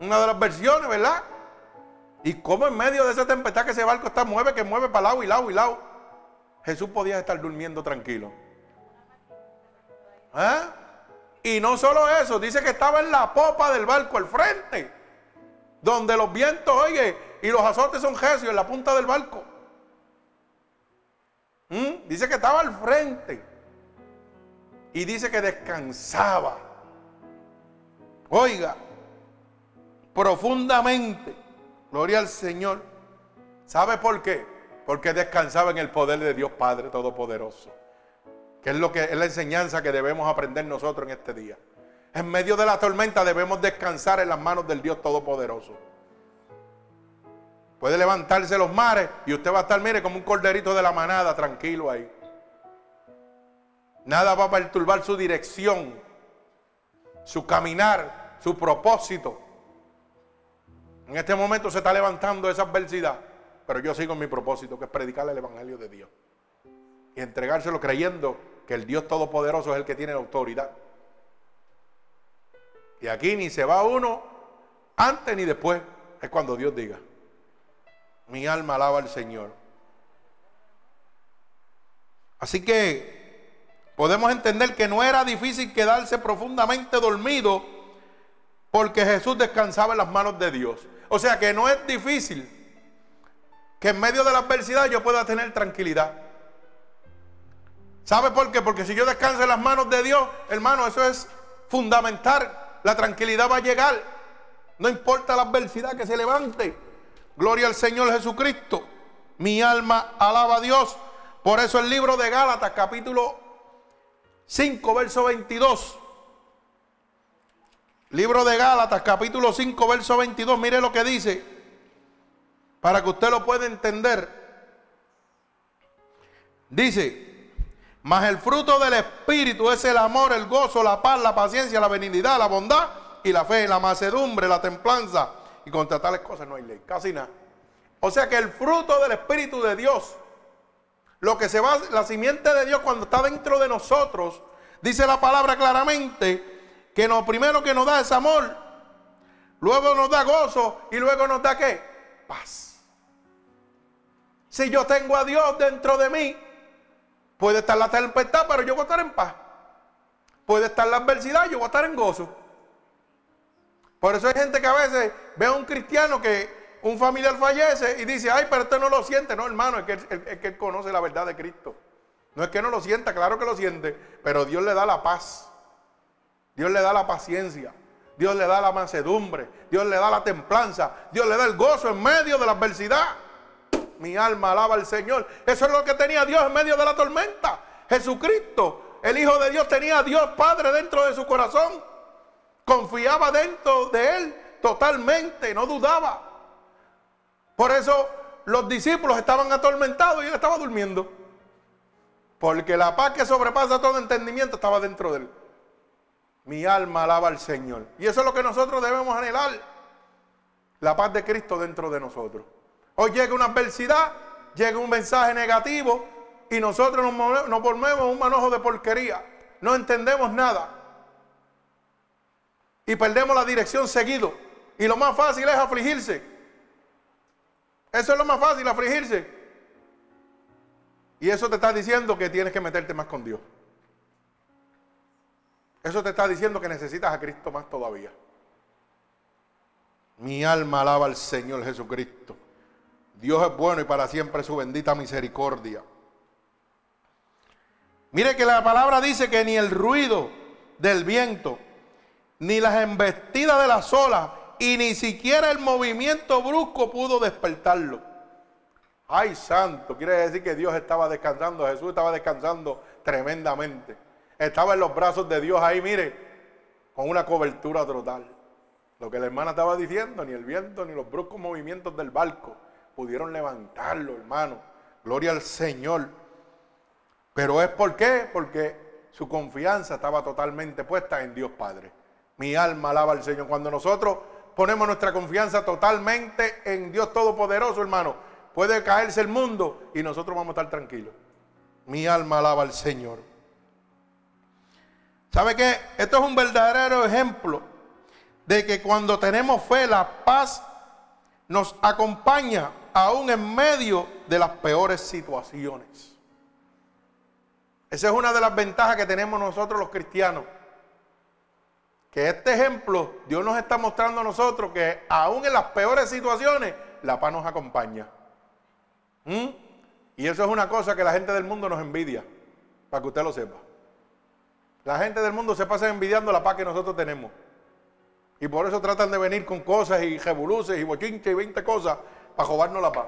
A: Una de las versiones, ¿verdad? Y como en medio de esa tempestad que ese barco está mueve, que mueve para lado y lado y lado, Jesús podía estar durmiendo tranquilo. ¿Eh? Y no solo eso, dice que estaba en la popa del barco, al frente, donde los vientos, oye, y los azotes son gesios en la punta del barco. ¿Mm? Dice que estaba al frente. Y dice que descansaba. Oiga, profundamente. Gloria al Señor. ¿Sabe por qué? Porque descansaba en el poder de Dios Padre Todopoderoso. Que es lo que es la enseñanza que debemos aprender nosotros en este día. En medio de la tormenta debemos descansar en las manos del Dios Todopoderoso. Puede levantarse los mares y usted va a estar, mire, como un corderito de la manada, tranquilo ahí. Nada va a perturbar su dirección, su caminar, su propósito. En este momento se está levantando esa adversidad, pero yo sigo en mi propósito, que es predicar el Evangelio de Dios. Y entregárselo creyendo que el Dios Todopoderoso es el que tiene la autoridad. Y aquí ni se va uno antes ni después, es cuando Dios diga. Mi alma alaba al Señor. Así que podemos entender que no era difícil quedarse profundamente dormido porque Jesús descansaba en las manos de Dios. O sea que no es difícil que en medio de la adversidad yo pueda tener tranquilidad. ¿Sabe por qué? Porque si yo descanso en las manos de Dios, hermano, eso es fundamental. La tranquilidad va a llegar. No importa la adversidad que se levante. Gloria al Señor Jesucristo. Mi alma alaba a Dios. Por eso el libro de Gálatas, capítulo 5, verso 22. Libro de Gálatas, capítulo 5, verso 22. Mire lo que dice. Para que usted lo pueda entender. Dice, mas el fruto del Espíritu es el amor, el gozo, la paz, la paciencia, la benignidad, la bondad y la fe, la macedumbre, la templanza. Y contra tales cosas no hay ley, casi nada. O sea que el fruto del Espíritu de Dios, lo que se va, la simiente de Dios cuando está dentro de nosotros, dice la palabra claramente que lo primero que nos da es amor, luego nos da gozo y luego nos da qué? Paz. Si yo tengo a Dios dentro de mí, Puede estar la tempestad, pero yo voy a estar en paz. Puede estar la adversidad, yo voy a estar en gozo. Por eso hay gente que a veces ve a un cristiano que un familiar fallece y dice, ay, pero usted no lo siente. No, hermano, es que, es que él conoce la verdad de Cristo. No es que no lo sienta, claro que lo siente, pero Dios le da la paz. Dios le da la paciencia. Dios le da la mansedumbre. Dios le da la templanza. Dios le da el gozo en medio de la adversidad. Mi alma alaba al Señor. Eso es lo que tenía Dios en medio de la tormenta. Jesucristo, el Hijo de Dios, tenía a Dios Padre dentro de su corazón. Confiaba dentro de Él totalmente, no dudaba. Por eso los discípulos estaban atormentados y Él estaba durmiendo. Porque la paz que sobrepasa todo entendimiento estaba dentro de Él. Mi alma alaba al Señor. Y eso es lo que nosotros debemos anhelar. La paz de Cristo dentro de nosotros. Hoy llega una adversidad, llega un mensaje negativo y nosotros nos, volvemos un manojo de porquería. No entendemos nada. Y perdemos la dirección seguido. Y lo más fácil es afligirse. Eso es lo más fácil, afligirse. Y eso te está diciendo que tienes que meterte más con Dios. Eso te está diciendo que necesitas a Cristo más todavía. Mi alma alaba al Señor Jesucristo. Dios es bueno y para siempre su bendita misericordia. Mire que la palabra dice que ni el ruido del viento, ni las embestidas de las olas, y ni siquiera el movimiento brusco pudo despertarlo. Ay, santo, quiere decir que Dios estaba descansando, Jesús estaba descansando tremendamente. Estaba en los brazos de Dios ahí, mire, con una cobertura total. Lo que la hermana estaba diciendo, ni el viento, ni los bruscos movimientos del barco pudieron levantarlo, hermano. Gloria al Señor. Pero es por qué? Porque su confianza estaba totalmente puesta en Dios Padre. Mi alma alaba al Señor. Cuando nosotros ponemos nuestra confianza totalmente en Dios Todopoderoso, hermano, puede caerse el mundo y nosotros vamos a estar tranquilos. Mi alma alaba al Señor. ¿Sabe qué? Esto es un verdadero ejemplo de que cuando tenemos fe, la paz nos acompaña aún en medio de las peores situaciones. Esa es una de las ventajas que tenemos nosotros los cristianos. Que este ejemplo Dios nos está mostrando a nosotros que aún en las peores situaciones la paz nos acompaña. ¿Mm? Y eso es una cosa que la gente del mundo nos envidia, para que usted lo sepa. La gente del mundo se pasa envidiando la paz que nosotros tenemos. Y por eso tratan de venir con cosas y revoluces y bochinches y 20 cosas para robarnos la paz.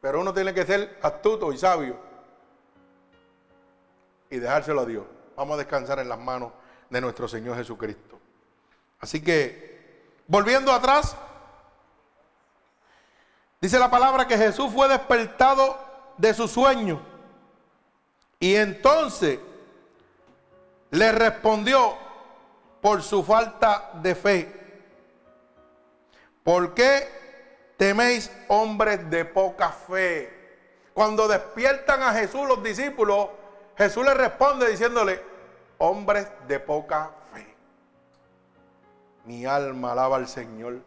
A: Pero uno tiene que ser astuto y sabio y dejárselo a Dios. Vamos a descansar en las manos de nuestro Señor Jesucristo. Así que, volviendo atrás, dice la palabra que Jesús fue despertado de su sueño. Y entonces le respondió por su falta de fe. ¿Por qué teméis hombres de poca fe. Cuando despiertan a Jesús los discípulos, Jesús les responde diciéndole, hombres de poca fe. Mi alma alaba al Señor.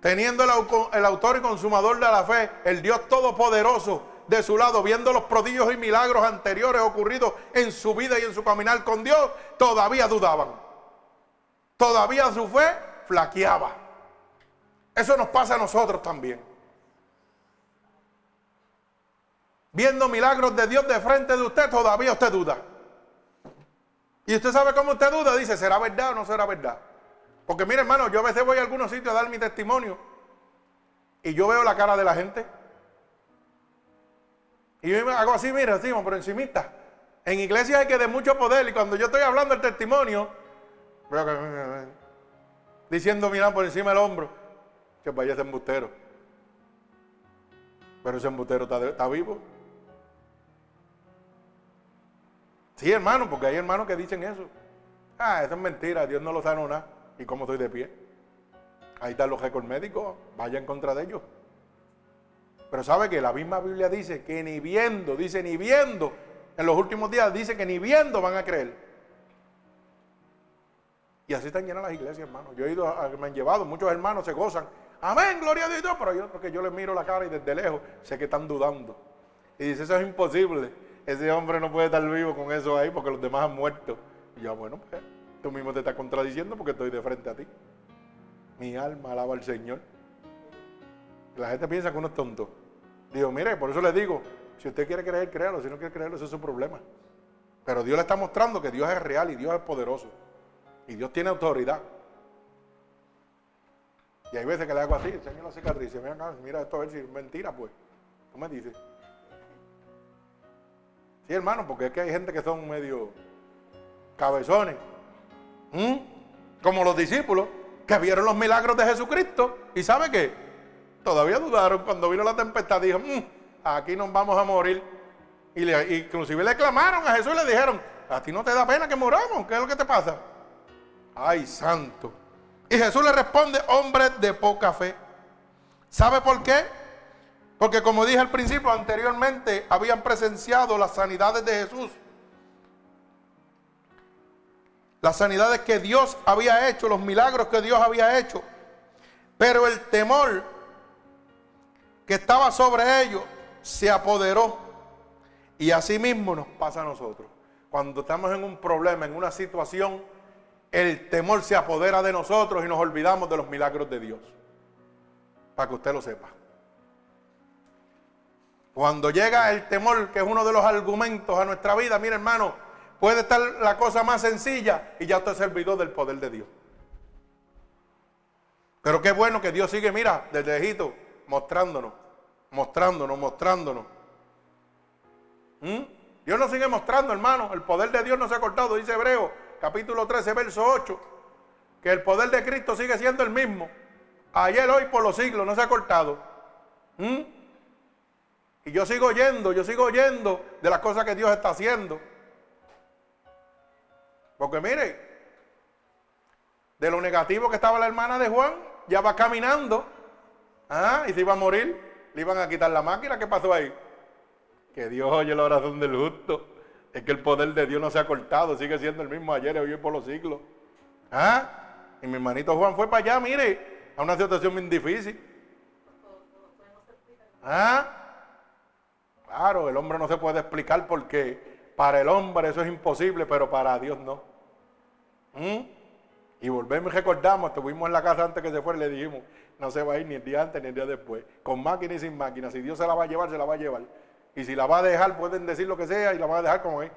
A: Teniendo el, el autor y consumador de la fe, el Dios Todopoderoso, de su lado, viendo los prodigios y milagros anteriores ocurridos en su vida y en su caminar con Dios, todavía dudaban. Todavía su fe flaqueaba. Eso nos pasa a nosotros también. Viendo milagros de Dios de frente de usted, todavía usted duda. Y usted sabe cómo usted duda, dice, ¿será verdad o no será verdad? Porque mire hermano, yo a veces voy a algunos sitios a dar mi testimonio y yo veo la cara de la gente. Y yo hago así, mira, así, por encimita. En iglesia hay que de mucho poder y cuando yo estoy hablando el testimonio, veo que diciendo, mira, por encima del hombro, que vaya ese embustero. Pero ese embustero está, vivo. Sí, hermano, porque hay hermanos que dicen eso. Ah, eso es mentira, Dios no lo sabe nada. ¿Y cómo estoy de pie? Ahí están los récords médicos, vaya en contra de ellos. Pero sabe que la misma Biblia dice que ni viendo, dice ni viendo, en los últimos días dice que ni viendo van a creer. Y así están llenas las iglesias, hermano. Yo he ido, a, me han llevado, muchos hermanos se gozan. Amén, gloria a Dios. Pero hay otros que yo les miro la cara y desde lejos sé que están dudando. Y dice, eso es imposible. Ese hombre no puede estar vivo con eso ahí porque los demás han muerto. Y yo, bueno, pues tú mismo te estás contradiciendo porque estoy de frente a ti. Mi alma alaba al Señor. La gente piensa que uno es tonto. Digo, mire, por eso le digo, si usted quiere creer, créalo. Si no quiere creerlo, ese es su problema. Pero Dios le está mostrando que Dios es real y Dios es poderoso. Y Dios tiene autoridad. Y hay veces que le hago así, enseño la cicatriz, mira, mira esto a ver si es mentira, pues. Tú me dices. Sí, hermano, porque es que hay gente que son medio cabezones. ¿Mm? Como los discípulos que vieron los milagros de Jesucristo. ¿Y sabe qué? Todavía dudaron cuando vino la tempestad. Dijo, mm, aquí nos vamos a morir. Y inclusive le clamaron a Jesús y le dijeron, a ti no te da pena que moramos. ¿Qué es lo que te pasa? Ay, santo. Y Jesús le responde, hombre de poca fe. ¿Sabe por qué? Porque como dije al principio, anteriormente habían presenciado las sanidades de Jesús. Las sanidades que Dios había hecho, los milagros que Dios había hecho. Pero el temor que estaba sobre ellos se apoderó. Y así mismo nos pasa a nosotros. Cuando estamos en un problema, en una situación, el temor se apodera de nosotros y nos olvidamos de los milagros de Dios. Para que usted lo sepa. Cuando llega el temor, que es uno de los argumentos a nuestra vida, mire hermano, puede estar la cosa más sencilla y ya usted servidor del poder de Dios. Pero qué bueno que Dios sigue, mira, desde Egipto, mostrándonos, mostrándonos, mostrándonos. ¿Mm? Dios nos sigue mostrando, hermano. El poder de Dios no se ha cortado, dice Hebreo, capítulo 13, verso 8. Que el poder de Cristo sigue siendo el mismo. Ayer, hoy, por los siglos, no se ha cortado. ¿Mm? Y yo sigo oyendo, yo sigo oyendo de las cosas que Dios está haciendo. Porque mire, de lo negativo que estaba la hermana de Juan, ya va caminando. Ah, y se iba a morir, le iban a quitar la máquina. ¿Qué pasó ahí? Que Dios oye la oración del justo. Es que el poder de Dios no se ha cortado, sigue siendo el mismo ayer y hoy por los siglos. Ah, y mi hermanito Juan fue para allá, mire, a una situación muy difícil. Ah, claro, el hombre no se puede explicar porque para el hombre eso es imposible, pero para Dios no. ¿Mm? Y volvemos y recordamos, estuvimos en la casa antes que se fuera y le dijimos, no se va a ir ni el día antes ni el día después, con máquina y sin máquina. Si Dios se la va a llevar, se la va a llevar. Y si la va a dejar, pueden decir lo que sea y la van a dejar como es.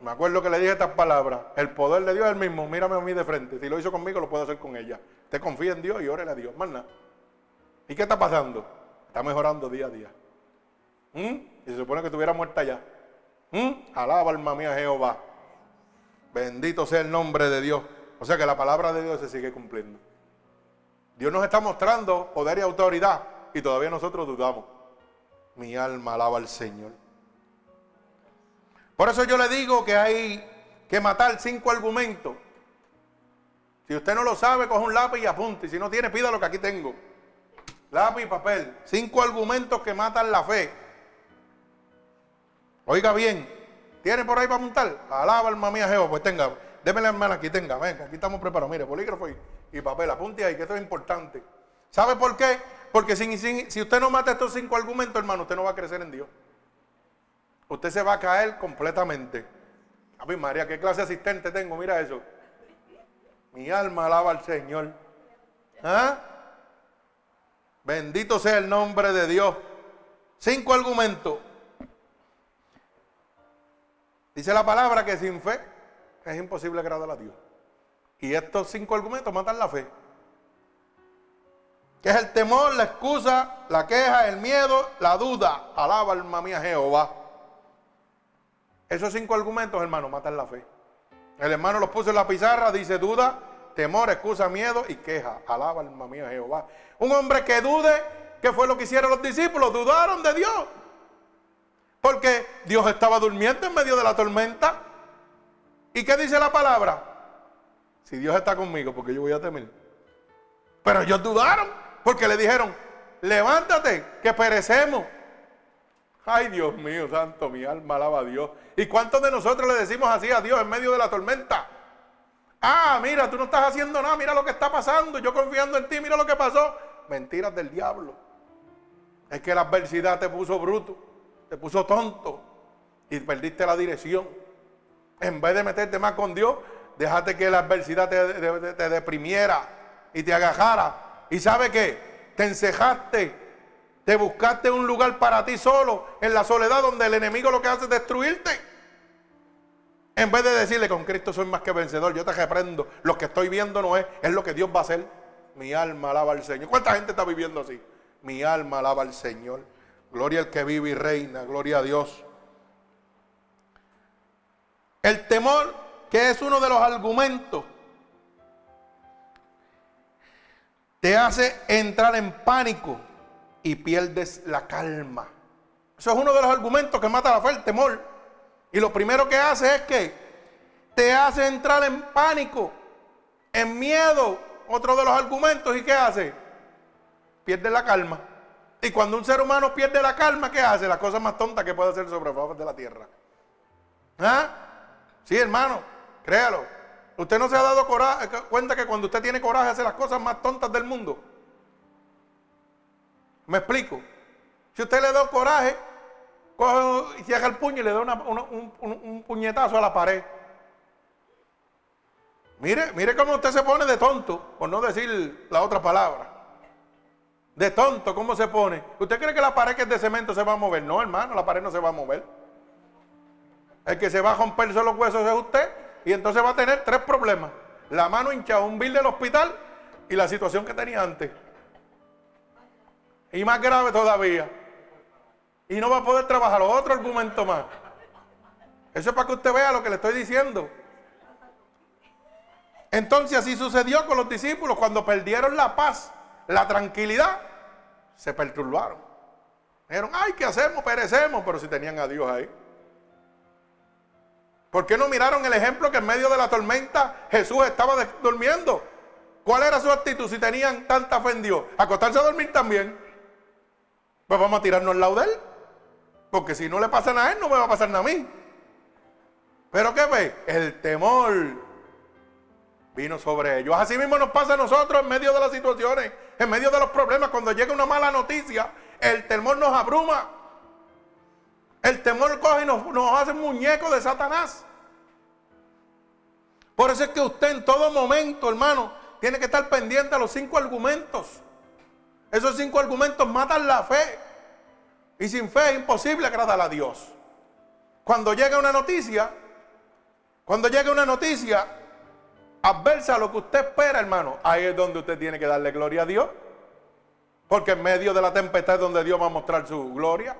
A: Me acuerdo que le dije estas palabras, el poder de Dios es el mismo, mírame a mí de frente. Si lo hizo conmigo, lo puedo hacer con ella. Usted confía en Dios y órele a Dios, más nada. ¿Y qué está pasando? Está mejorando día a día. ¿Mm? Y se supone que estuviera muerta ya. ¿Mm? Alaba alma mía Jehová. Bendito sea el nombre de Dios. O sea que la palabra de Dios se sigue cumpliendo. Dios nos está mostrando poder y autoridad y todavía nosotros dudamos. Mi alma alaba al Señor. Por eso yo le digo que hay que matar cinco argumentos Si usted no lo sabe, coge un lápiz y apunte. Si no tiene, pida lo que aquí tengo. Lápiz y papel. Cinco argumentos que matan la fe. Oiga bien, ¿tiene por ahí para apuntar? Alaba alma mía Jehová, pues tenga, déme la hermana aquí, tenga, venga, aquí estamos preparados. Mire, bolígrafo y, papel, apunte ahí, que esto es importante. ¿Sabe por qué? Porque si, si usted no mata estos cinco argumentos, hermano, usted no va a crecer en Dios. Usted se va a caer completamente. A mí, María, ¿qué clase de asistente tengo? Mira eso. Mi alma alaba al Señor. ¿Ah? Bendito sea el nombre de Dios. Cinco argumentos. Dice la palabra que sin fe es imposible agradar a Dios. Y estos cinco argumentos matan la fe. Que es el temor, la excusa, la queja, el miedo, la duda. Alaba alma mía Jehová. Esos cinco argumentos, hermano, matan la fe. El hermano los puso en la pizarra, dice duda, temor, excusa, miedo y queja. Alaba alma mía Jehová. Un hombre que dude, ¿qué fue lo que hicieron los discípulos? Dudaron de Dios. Porque Dios estaba durmiendo en medio de la tormenta. ¿Y qué dice la palabra? Si Dios está conmigo, porque yo voy a temer. Pero ellos dudaron, porque le dijeron, levántate, que perecemos. Ay, Dios mío, santo, mi alma alaba a Dios. ¿Y cuántos de nosotros le decimos así a Dios en medio de la tormenta? Ah, mira, tú no estás haciendo nada, mira lo que está pasando, yo confiando en ti, mira lo que pasó. Mentiras del diablo. Es que la adversidad te puso bruto te puso tonto y perdiste la dirección. En vez de meterte más con Dios, déjate que la adversidad te, deprimiera y te agajara. ¿Y sabe qué? Te encejaste, te buscaste un lugar para ti solo, en la soledad donde el enemigo lo que hace es destruirte. En vez de decirle, con Cristo soy más que vencedor, yo te reprendo, lo que estoy viendo no es, es lo que Dios va a hacer. Mi alma alaba al Señor. ¿Cuánta gente está viviendo así? Mi alma alaba al Señor. Gloria al que vive y reina, gloria a Dios. El temor, que es uno de los argumentos, te hace entrar en pánico y pierdes la calma. Eso es uno de los argumentos que mata la fe, el temor. Y lo primero que hace es que te hace entrar en pánico, en miedo. Otro de los argumentos. ¿Y qué hace? Pierde la calma. Y cuando un ser humano pierde la calma, ¿qué hace? La cosa más tonta que puede hacer sobre favor de la tierra. ¿Ah? Sí, hermano, créalo. Usted no se ha dado eh, cuenta que cuando usted tiene coraje hace las cosas más tontas del mundo. ¿Me explico? Si usted le da coraje, coge y cierra el puño y le da un, puñetazo a la pared. Mire, mire cómo usted se pone de tonto, por no decir la otra palabra. De tonto, ¿cómo se pone? ¿Usted cree que la pared que es de cemento se va a mover? No, hermano, la pared no se va a mover. El que se va a romperse los huesos es usted y entonces va a tener tres problemas. La mano hinchada, un bill del hospital y la situación que tenía antes. Y más grave todavía. Y no va a poder trabajar. Otro argumento más. Eso es para que usted vea lo que le estoy diciendo. Entonces así sucedió con los discípulos cuando perdieron la paz la tranquilidad, se perturbaron. Dijeron, ay, ¿qué hacemos? Perecemos, pero si tenían a Dios ahí. ¿Por qué no miraron el ejemplo que en medio de la tormenta Jesús estaba durmiendo? ¿Cuál era su actitud si tenían tanta fe en Dios? ¿Acostarse a dormir también? Pues vamos a tirarnos al lado de él. Porque si no le pasa nada a él, no me va a pasar nada a mí. Pero ¿qué ve? El temor vino sobre ellos. Así mismo nos pasa a nosotros en medio de las situaciones, en medio de los problemas. Cuando llega una mala noticia, el temor nos abruma. El temor coge y nos, nos hace muñecos de Satanás. Por eso es que usted en todo momento, hermano, tiene que estar pendiente a los cinco argumentos. Esos cinco argumentos matan la fe. Y sin fe es imposible agradar a Dios. Cuando llega una noticia, cuando llega una noticia, adversa a lo que usted espera, hermano, ahí es donde usted tiene que darle gloria a Dios. Porque en medio de la tempestad es donde Dios va a mostrar su gloria.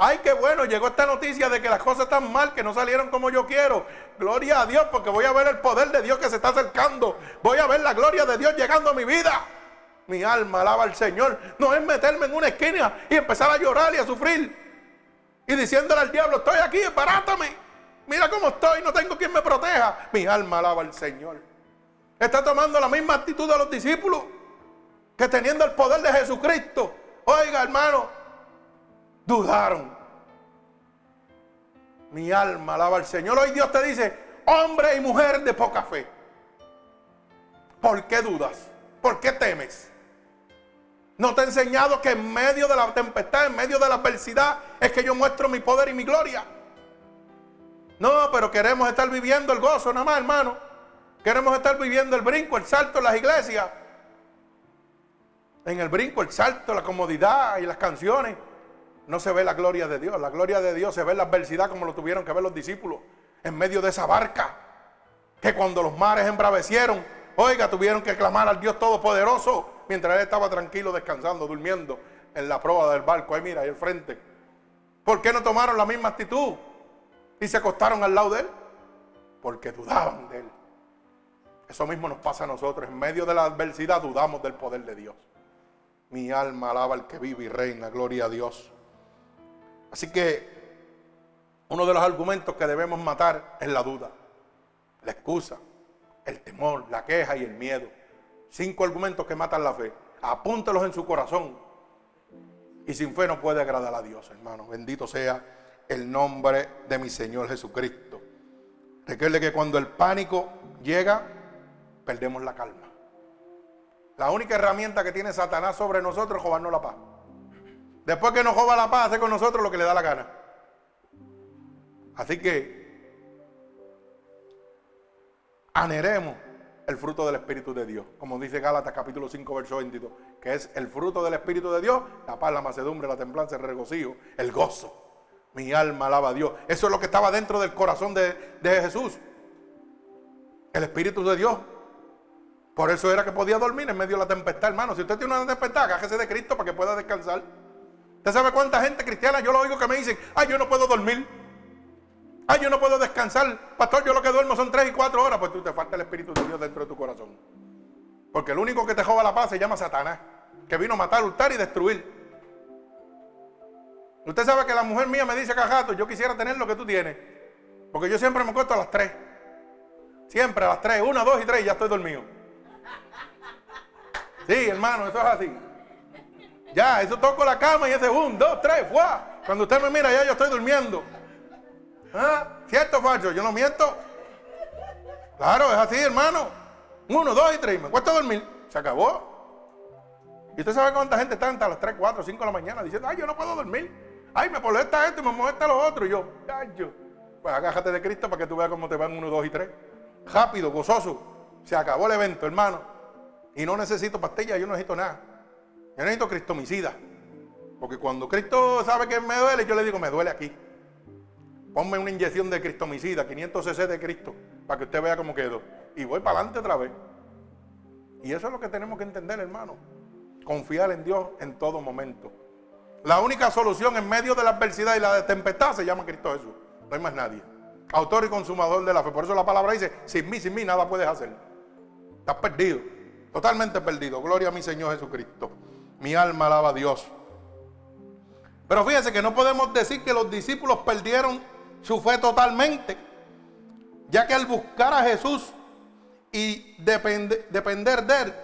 A: Ay, qué bueno, llegó esta noticia de que las cosas están mal, que no salieron como yo quiero. Gloria a Dios, porque voy a ver el poder de Dios que se está acercando. Voy a ver la gloria de Dios llegando a mi vida. Mi alma alaba al Señor. No es meterme en una esquina y empezar a llorar y a sufrir. Y diciéndole al diablo, estoy aquí, barátame. Mira cómo estoy, no tengo quien me proteja. Mi alma alaba al Señor. Está tomando la misma actitud de los discípulos que teniendo el poder de Jesucristo. Oiga, hermano, dudaron. Mi alma alaba al Señor. Hoy Dios te dice, hombre y mujer de poca fe. ¿Por qué dudas? ¿Por qué temes? ¿No te he enseñado que en medio de la tempestad, en medio de la adversidad, es que yo muestro mi poder y mi gloria? No, pero queremos estar viviendo el gozo nada más, hermano. Queremos estar viviendo el brinco, el salto en las iglesias. En el brinco, el salto, la comodidad y las canciones. No se ve la gloria de Dios. La gloria de Dios se ve la adversidad como lo tuvieron que ver los discípulos. En medio de esa barca. Que cuando los mares embravecieron, oiga, tuvieron que clamar al Dios Todopoderoso. Mientras él estaba tranquilo, descansando, durmiendo en la proa del barco. Ahí mira, ahí al frente. ¿Por qué no tomaron la misma actitud? Y se acostaron al lado de él. Porque dudaban de él. Eso mismo nos pasa a nosotros. En medio de la adversidad dudamos del poder de Dios. Mi alma alaba al que vive y reina. Gloria a Dios. Así que uno de los argumentos que debemos matar es la duda, la excusa, el temor, la queja y el miedo. Cinco argumentos que matan la fe. Apúntelos en su corazón. Y sin fe no puede agradar a Dios, hermano. Bendito sea el nombre de mi Señor Jesucristo. Recuerde que cuando el pánico llega, perdemos la calma. La única herramienta que tiene Satanás sobre nosotros es robarnos la paz. Después que nos joba la paz, hace con nosotros lo que le da la gana. Así que aneremos el fruto del Espíritu de Dios. Como dice Gálatas capítulo 5, verso 22, que es el fruto del Espíritu de Dios, la paz, la macedumbre, la templanza, el regocijo, el gozo. Mi alma alaba a Dios. Eso es lo que estaba dentro del corazón de, de Jesús. El Espíritu de Dios. Por eso era que podía dormir en medio de la tempestad, hermano. Si usted tiene una tempestad, agájese de Cristo para que pueda descansar. ¿Usted sabe cuánta gente cristiana yo lo oigo que me dicen, ay, yo no puedo dormir? Ay, yo no puedo descansar. Pastor, yo lo que duermo son tres y cuatro horas. Pues tú te falta el Espíritu de Dios dentro de tu corazón. Porque el único que te joba la paz se llama Satanás, que vino a matar, hurtar y destruir. Usted sabe que la mujer mía me dice cajato, yo quisiera tener lo que tú tienes. Porque yo siempre me acuesto a las tres. Siempre a las tres, una, dos y tres, ya estoy dormido. Sí, hermano, eso es así. Ya, eso toco la cama y ese un, dos, tres, ¡fuah! Cuando usted me mira, ya yo estoy durmiendo. ¿Ah? ¿Cierto, falso? Yo no miento. Claro, es así, hermano. Uno, dos y tres. Me cuesta dormir. Se acabó. ¿Y usted sabe cuánta gente está hasta las 3, 4, 5 de la mañana diciendo, ay, yo no puedo dormir? Ay, me molesta esto y me molesta lo otro. Y yo, ay. Pues agájate de Cristo para que tú veas cómo te van uno, dos y tres. Rápido, gozoso. Se acabó el evento, hermano. Y no necesito pastillas, yo no necesito nada. Yo necesito cristomicida. Porque cuando Cristo sabe que me duele, yo le digo, me duele aquí. Ponme una inyección de cristomicida, 500 cc de Cristo, para que usted vea cómo quedó. Y voy para adelante otra vez. Y eso es lo que tenemos que entender, hermano. Confiar en Dios en todo momento. La única solución en medio de la adversidad y la tempestad se llama Cristo Jesús. No hay más nadie. Autor y consumador de la fe. Por eso la palabra dice, sin mí, sin mí, nada puedes hacer. Estás perdido. Totalmente perdido. Gloria a mi Señor Jesucristo. Mi alma alaba a Dios. Pero fíjense que no podemos decir que los discípulos perdieron su fe totalmente, ya que al buscar a Jesús y depender de Él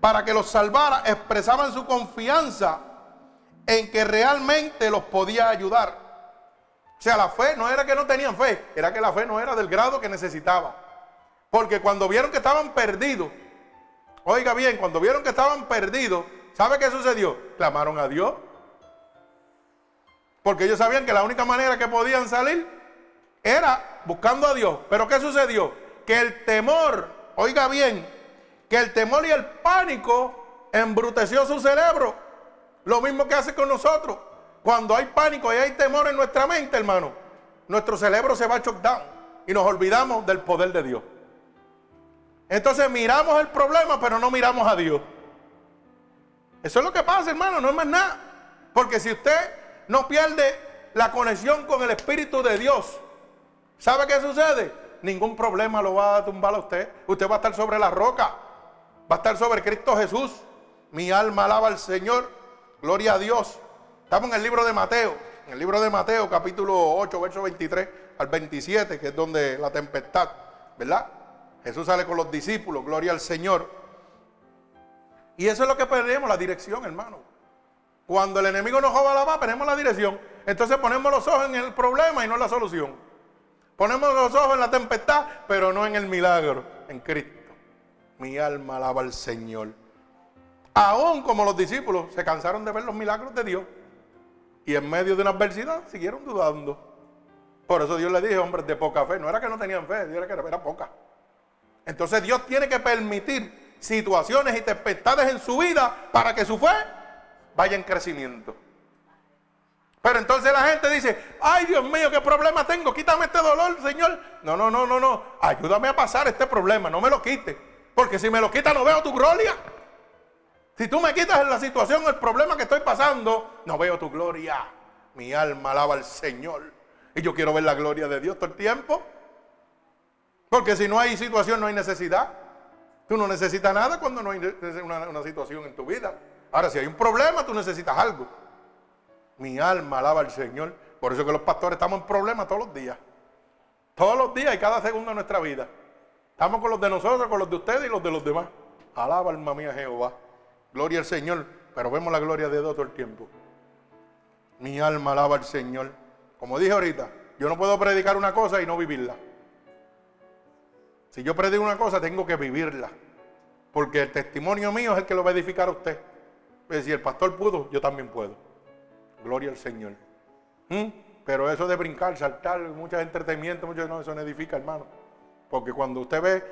A: para que los salvara, expresaban su confianza en que realmente los podía ayudar. O sea, la fe no era que no tenían fe, era que la fe no era del grado que necesitaba. Porque cuando vieron que estaban perdidos, Oiga bien, cuando vieron que estaban perdidos, ¿sabe qué sucedió? Clamaron a Dios. Porque ellos sabían que la única manera que podían salir era buscando a Dios. Pero ¿qué sucedió? Que el temor, oiga bien, que el temor y el pánico embruteció su cerebro. Lo mismo que hace con nosotros. Cuando hay pánico y hay temor en nuestra mente, hermano, nuestro cerebro se va a down y nos olvidamos del poder de Dios. Entonces miramos el problema, pero no miramos a Dios. Eso es lo que pasa, hermano, no es más nada. Porque si usted no pierde la conexión con el Espíritu de Dios, ¿sabe qué sucede? Ningún problema lo va a tumbar a usted. Usted va a estar sobre la roca. Va a estar sobre Cristo Jesús. Mi alma alaba al Señor. Gloria a Dios. Estamos en el libro de Mateo. En el libro de Mateo, capítulo 8, verso 23 al 27, que es donde la tempestad, ¿verdad? Jesús sale con los discípulos, gloria al Señor. Y eso es lo que perdemos, la dirección, hermano. Cuando el enemigo nos joba la paz, perdemos la dirección. Entonces ponemos los ojos en el problema y no en la solución. Ponemos los ojos en la tempestad, pero no en el milagro, en Cristo. Mi alma alaba al Señor. Aún como los discípulos se cansaron de ver los milagros de Dios y en medio de una adversidad siguieron dudando. Por eso Dios le dijo, hombres de poca fe. No era que no tenían fe, era que era poca. Entonces Dios tiene que permitir situaciones y tempestades en su vida para que su fe vaya en crecimiento. Pero entonces la gente dice, ay Dios mío, qué problema tengo, quítame este dolor, Señor. No, no, no, no, no, ayúdame a pasar este problema, no me lo quite. Porque si me lo quita no veo tu gloria. Si tú me quitas la situación, el problema que estoy pasando, no veo tu gloria. Mi alma alaba al Señor. Y yo quiero ver la gloria de Dios todo el tiempo. Porque si no hay situación, no hay necesidad. Tú no necesitas nada cuando no hay una, situación en tu vida. Ahora, si hay un problema, tú necesitas algo. Mi alma alaba al Señor. Por eso que los pastores estamos en problemas todos los días. Todos los días y cada segundo de nuestra vida. Estamos con los de nosotros, con los de ustedes y los de los demás. Alaba alma mía Jehová. Gloria al Señor. Pero vemos la gloria de Dios todo el tiempo. Mi alma alaba al Señor. Como dije ahorita, yo no puedo predicar una cosa y no vivirla. Si yo predico una cosa, tengo que vivirla. Porque el testimonio mío es el que lo va a edificar a usted. Pues si el pastor pudo, yo también puedo. Gloria al Señor. ¿Mm? Pero eso de brincar, saltar, mucho entretenimiento, mucho no, eso no edifica, hermano. Porque cuando usted ve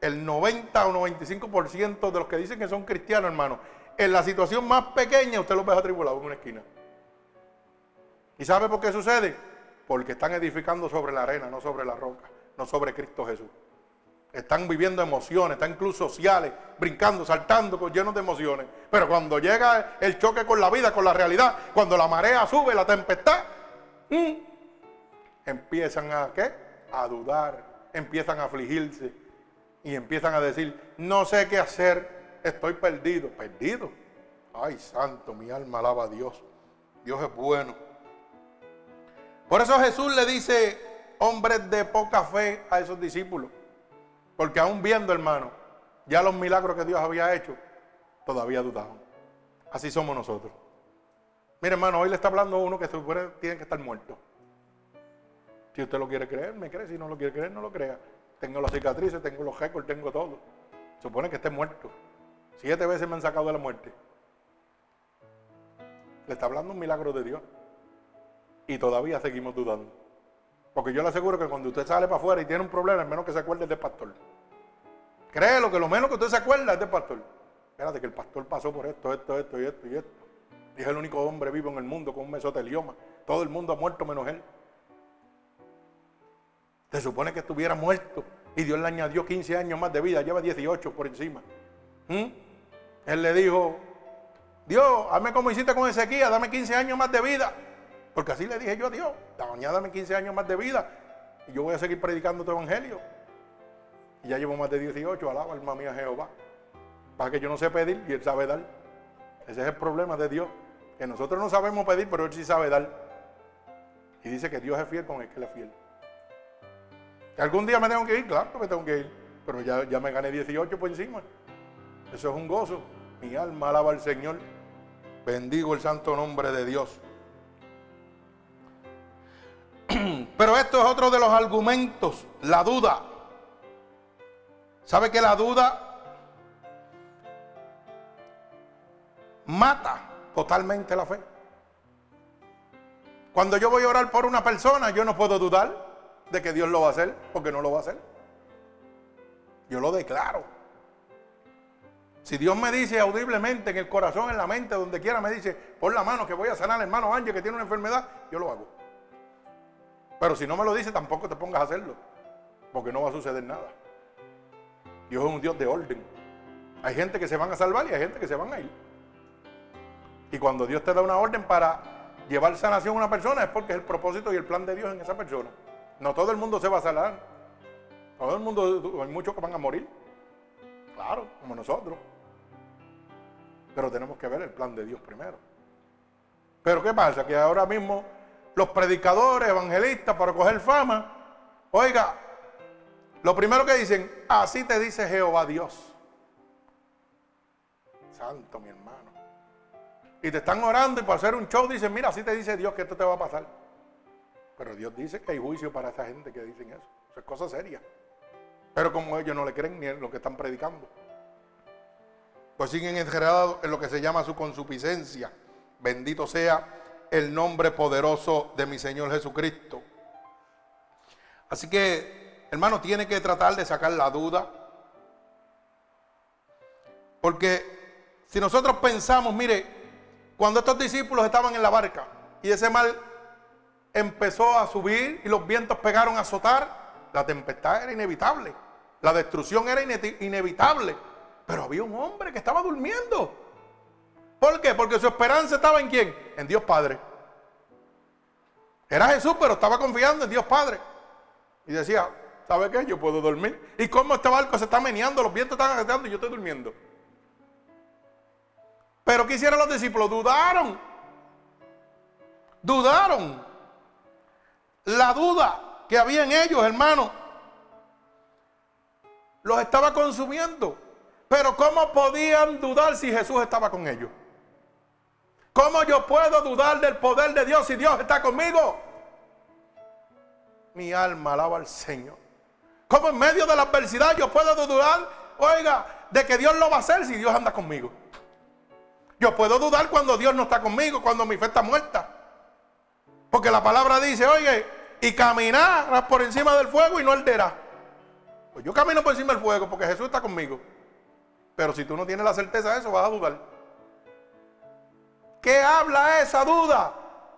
A: el 90 o 95% de los que dicen que son cristianos, hermano, en la situación más pequeña usted los ve atribulados en una esquina. ¿Y sabe por qué sucede? Porque están edificando sobre la arena, no sobre la roca, no sobre Cristo Jesús. Están viviendo emociones, están incluso sociales, brincando, saltando, llenos de emociones. Pero cuando llega el choque con la vida, con la realidad, cuando la marea sube, la tempestad, mm, empiezan a ¿qué? A dudar, empiezan a afligirse y empiezan a decir, no sé qué hacer, estoy perdido, perdido. Ay, santo, mi alma alaba a Dios. Dios es bueno. Por eso Jesús le dice, hombres de poca fe a esos discípulos. Porque aún viendo, hermano, ya los milagros que Dios había hecho, todavía dudaban. Así somos nosotros. Mire, hermano, hoy le está hablando uno que se supone tiene que estar muerto. Si usted lo quiere creer, me cree. Si no lo quiere creer, no lo crea. Tengo las cicatrices, tengo los récords, tengo todo. Supone que esté muerto. Siete veces me han sacado de la muerte. Le está hablando un milagro de Dios y todavía seguimos dudando. Porque yo le aseguro que cuando usted sale para afuera y tiene un problema, es menos que se acuerde del pastor. Créelo que lo menos que usted se acuerda es del pastor. Espérate que el pastor pasó por esto, esto, esto y esto y esto. Dije el único hombre vivo en el mundo con un mesotelioma. Todo el mundo ha muerto menos él. Se supone que estuviera muerto y Dios le añadió 15 años más de vida, lleva 18 por encima. ¿Mm? Él le dijo, Dios, hazme como hiciste con Ezequiel, dame 15 años más de vida. Porque así le dije yo a Dios, dame 15 años más de vida y yo voy a seguir predicando tu evangelio. Y ya llevo más de 18, alaba alma mía Jehová. Para que yo no sé pedir y Él sabe dar. Ese es el problema de Dios. Que nosotros no sabemos pedir, pero Él sí sabe dar. Y dice que Dios es fiel con el que Él es fiel. Algún día me tengo que ir, claro que tengo que ir. Pero ya, ya me gané 18 por encima. Eso es un gozo. Mi alma alaba al Señor. Bendigo el santo nombre de Dios. Pero esto es otro de los argumentos, la duda. ¿Sabe que la duda mata totalmente la fe? Cuando yo voy a orar por una persona, yo no puedo dudar de que Dios lo va a hacer, porque no lo va a hacer. Yo lo declaro. Si Dios me dice audiblemente en el corazón, en la mente, donde quiera, me dice, pon la mano que voy a sanar al hermano Ángel que tiene una enfermedad, yo lo hago. Pero si no me lo dice, tampoco te pongas a hacerlo. Porque no va a suceder nada. Dios es un Dios de orden. Hay gente que se van a salvar y hay gente que se van a ir. Y cuando Dios te da una orden para llevar sanación a una persona es porque es el propósito y el plan de Dios en esa persona. No todo el mundo se va a sanar. Todo el mundo, hay muchos que van a morir. Claro, como nosotros. Pero tenemos que ver el plan de Dios primero. Pero ¿qué pasa? Que ahora mismo los predicadores, evangelistas, para coger fama. Oiga, Lo primero que dicen, así te dice Jehová Dios. Santo, mi hermano. Y te están orando y para hacer un show dicen, mira, así te dice Dios que esto te va a pasar. Pero Dios dice que hay juicio para esa gente que dicen eso. Eso es cosa seria. Pero como ellos no le creen ni en lo que están predicando, pues siguen enredados en lo que se llama su consuficiencia. Bendito sea el nombre poderoso de mi Señor Jesucristo. Así que, hermano, tiene que tratar de sacar la duda. Porque si nosotros pensamos, mire, cuando estos discípulos estaban en la barca y ese mal empezó a subir y los vientos pegaron a azotar, la tempestad era inevitable, la destrucción era inevitable, pero había un hombre que estaba durmiendo. ¿Por qué? Porque su esperanza estaba en quién? En Dios Padre. Era Jesús, pero estaba confiando en Dios Padre. Y decía, ¿sabe qué? Yo puedo dormir. ¿Y cómo este barco se está meneando? Los vientos están agitando y yo estoy durmiendo. Pero ¿qué hicieron los discípulos? Dudaron. Dudaron. La duda que había en ellos, hermano, los estaba consumiendo. Pero ¿cómo podían dudar si Jesús estaba con ellos? ¿Cómo yo puedo dudar del poder de Dios si Dios está conmigo? Mi alma alaba al Señor. ¿Cómo en medio de la adversidad yo puedo dudar, oiga, de que Dios lo va a hacer si Dios anda conmigo? Yo puedo dudar cuando Dios no está conmigo, cuando mi fe está muerta. Porque la palabra dice, oye, y caminar por encima del fuego y no arderá. Pues yo camino por encima del fuego porque Jesús está conmigo. Pero si tú no tienes la certeza de eso, vas a dudar. ¿Qué habla esa duda?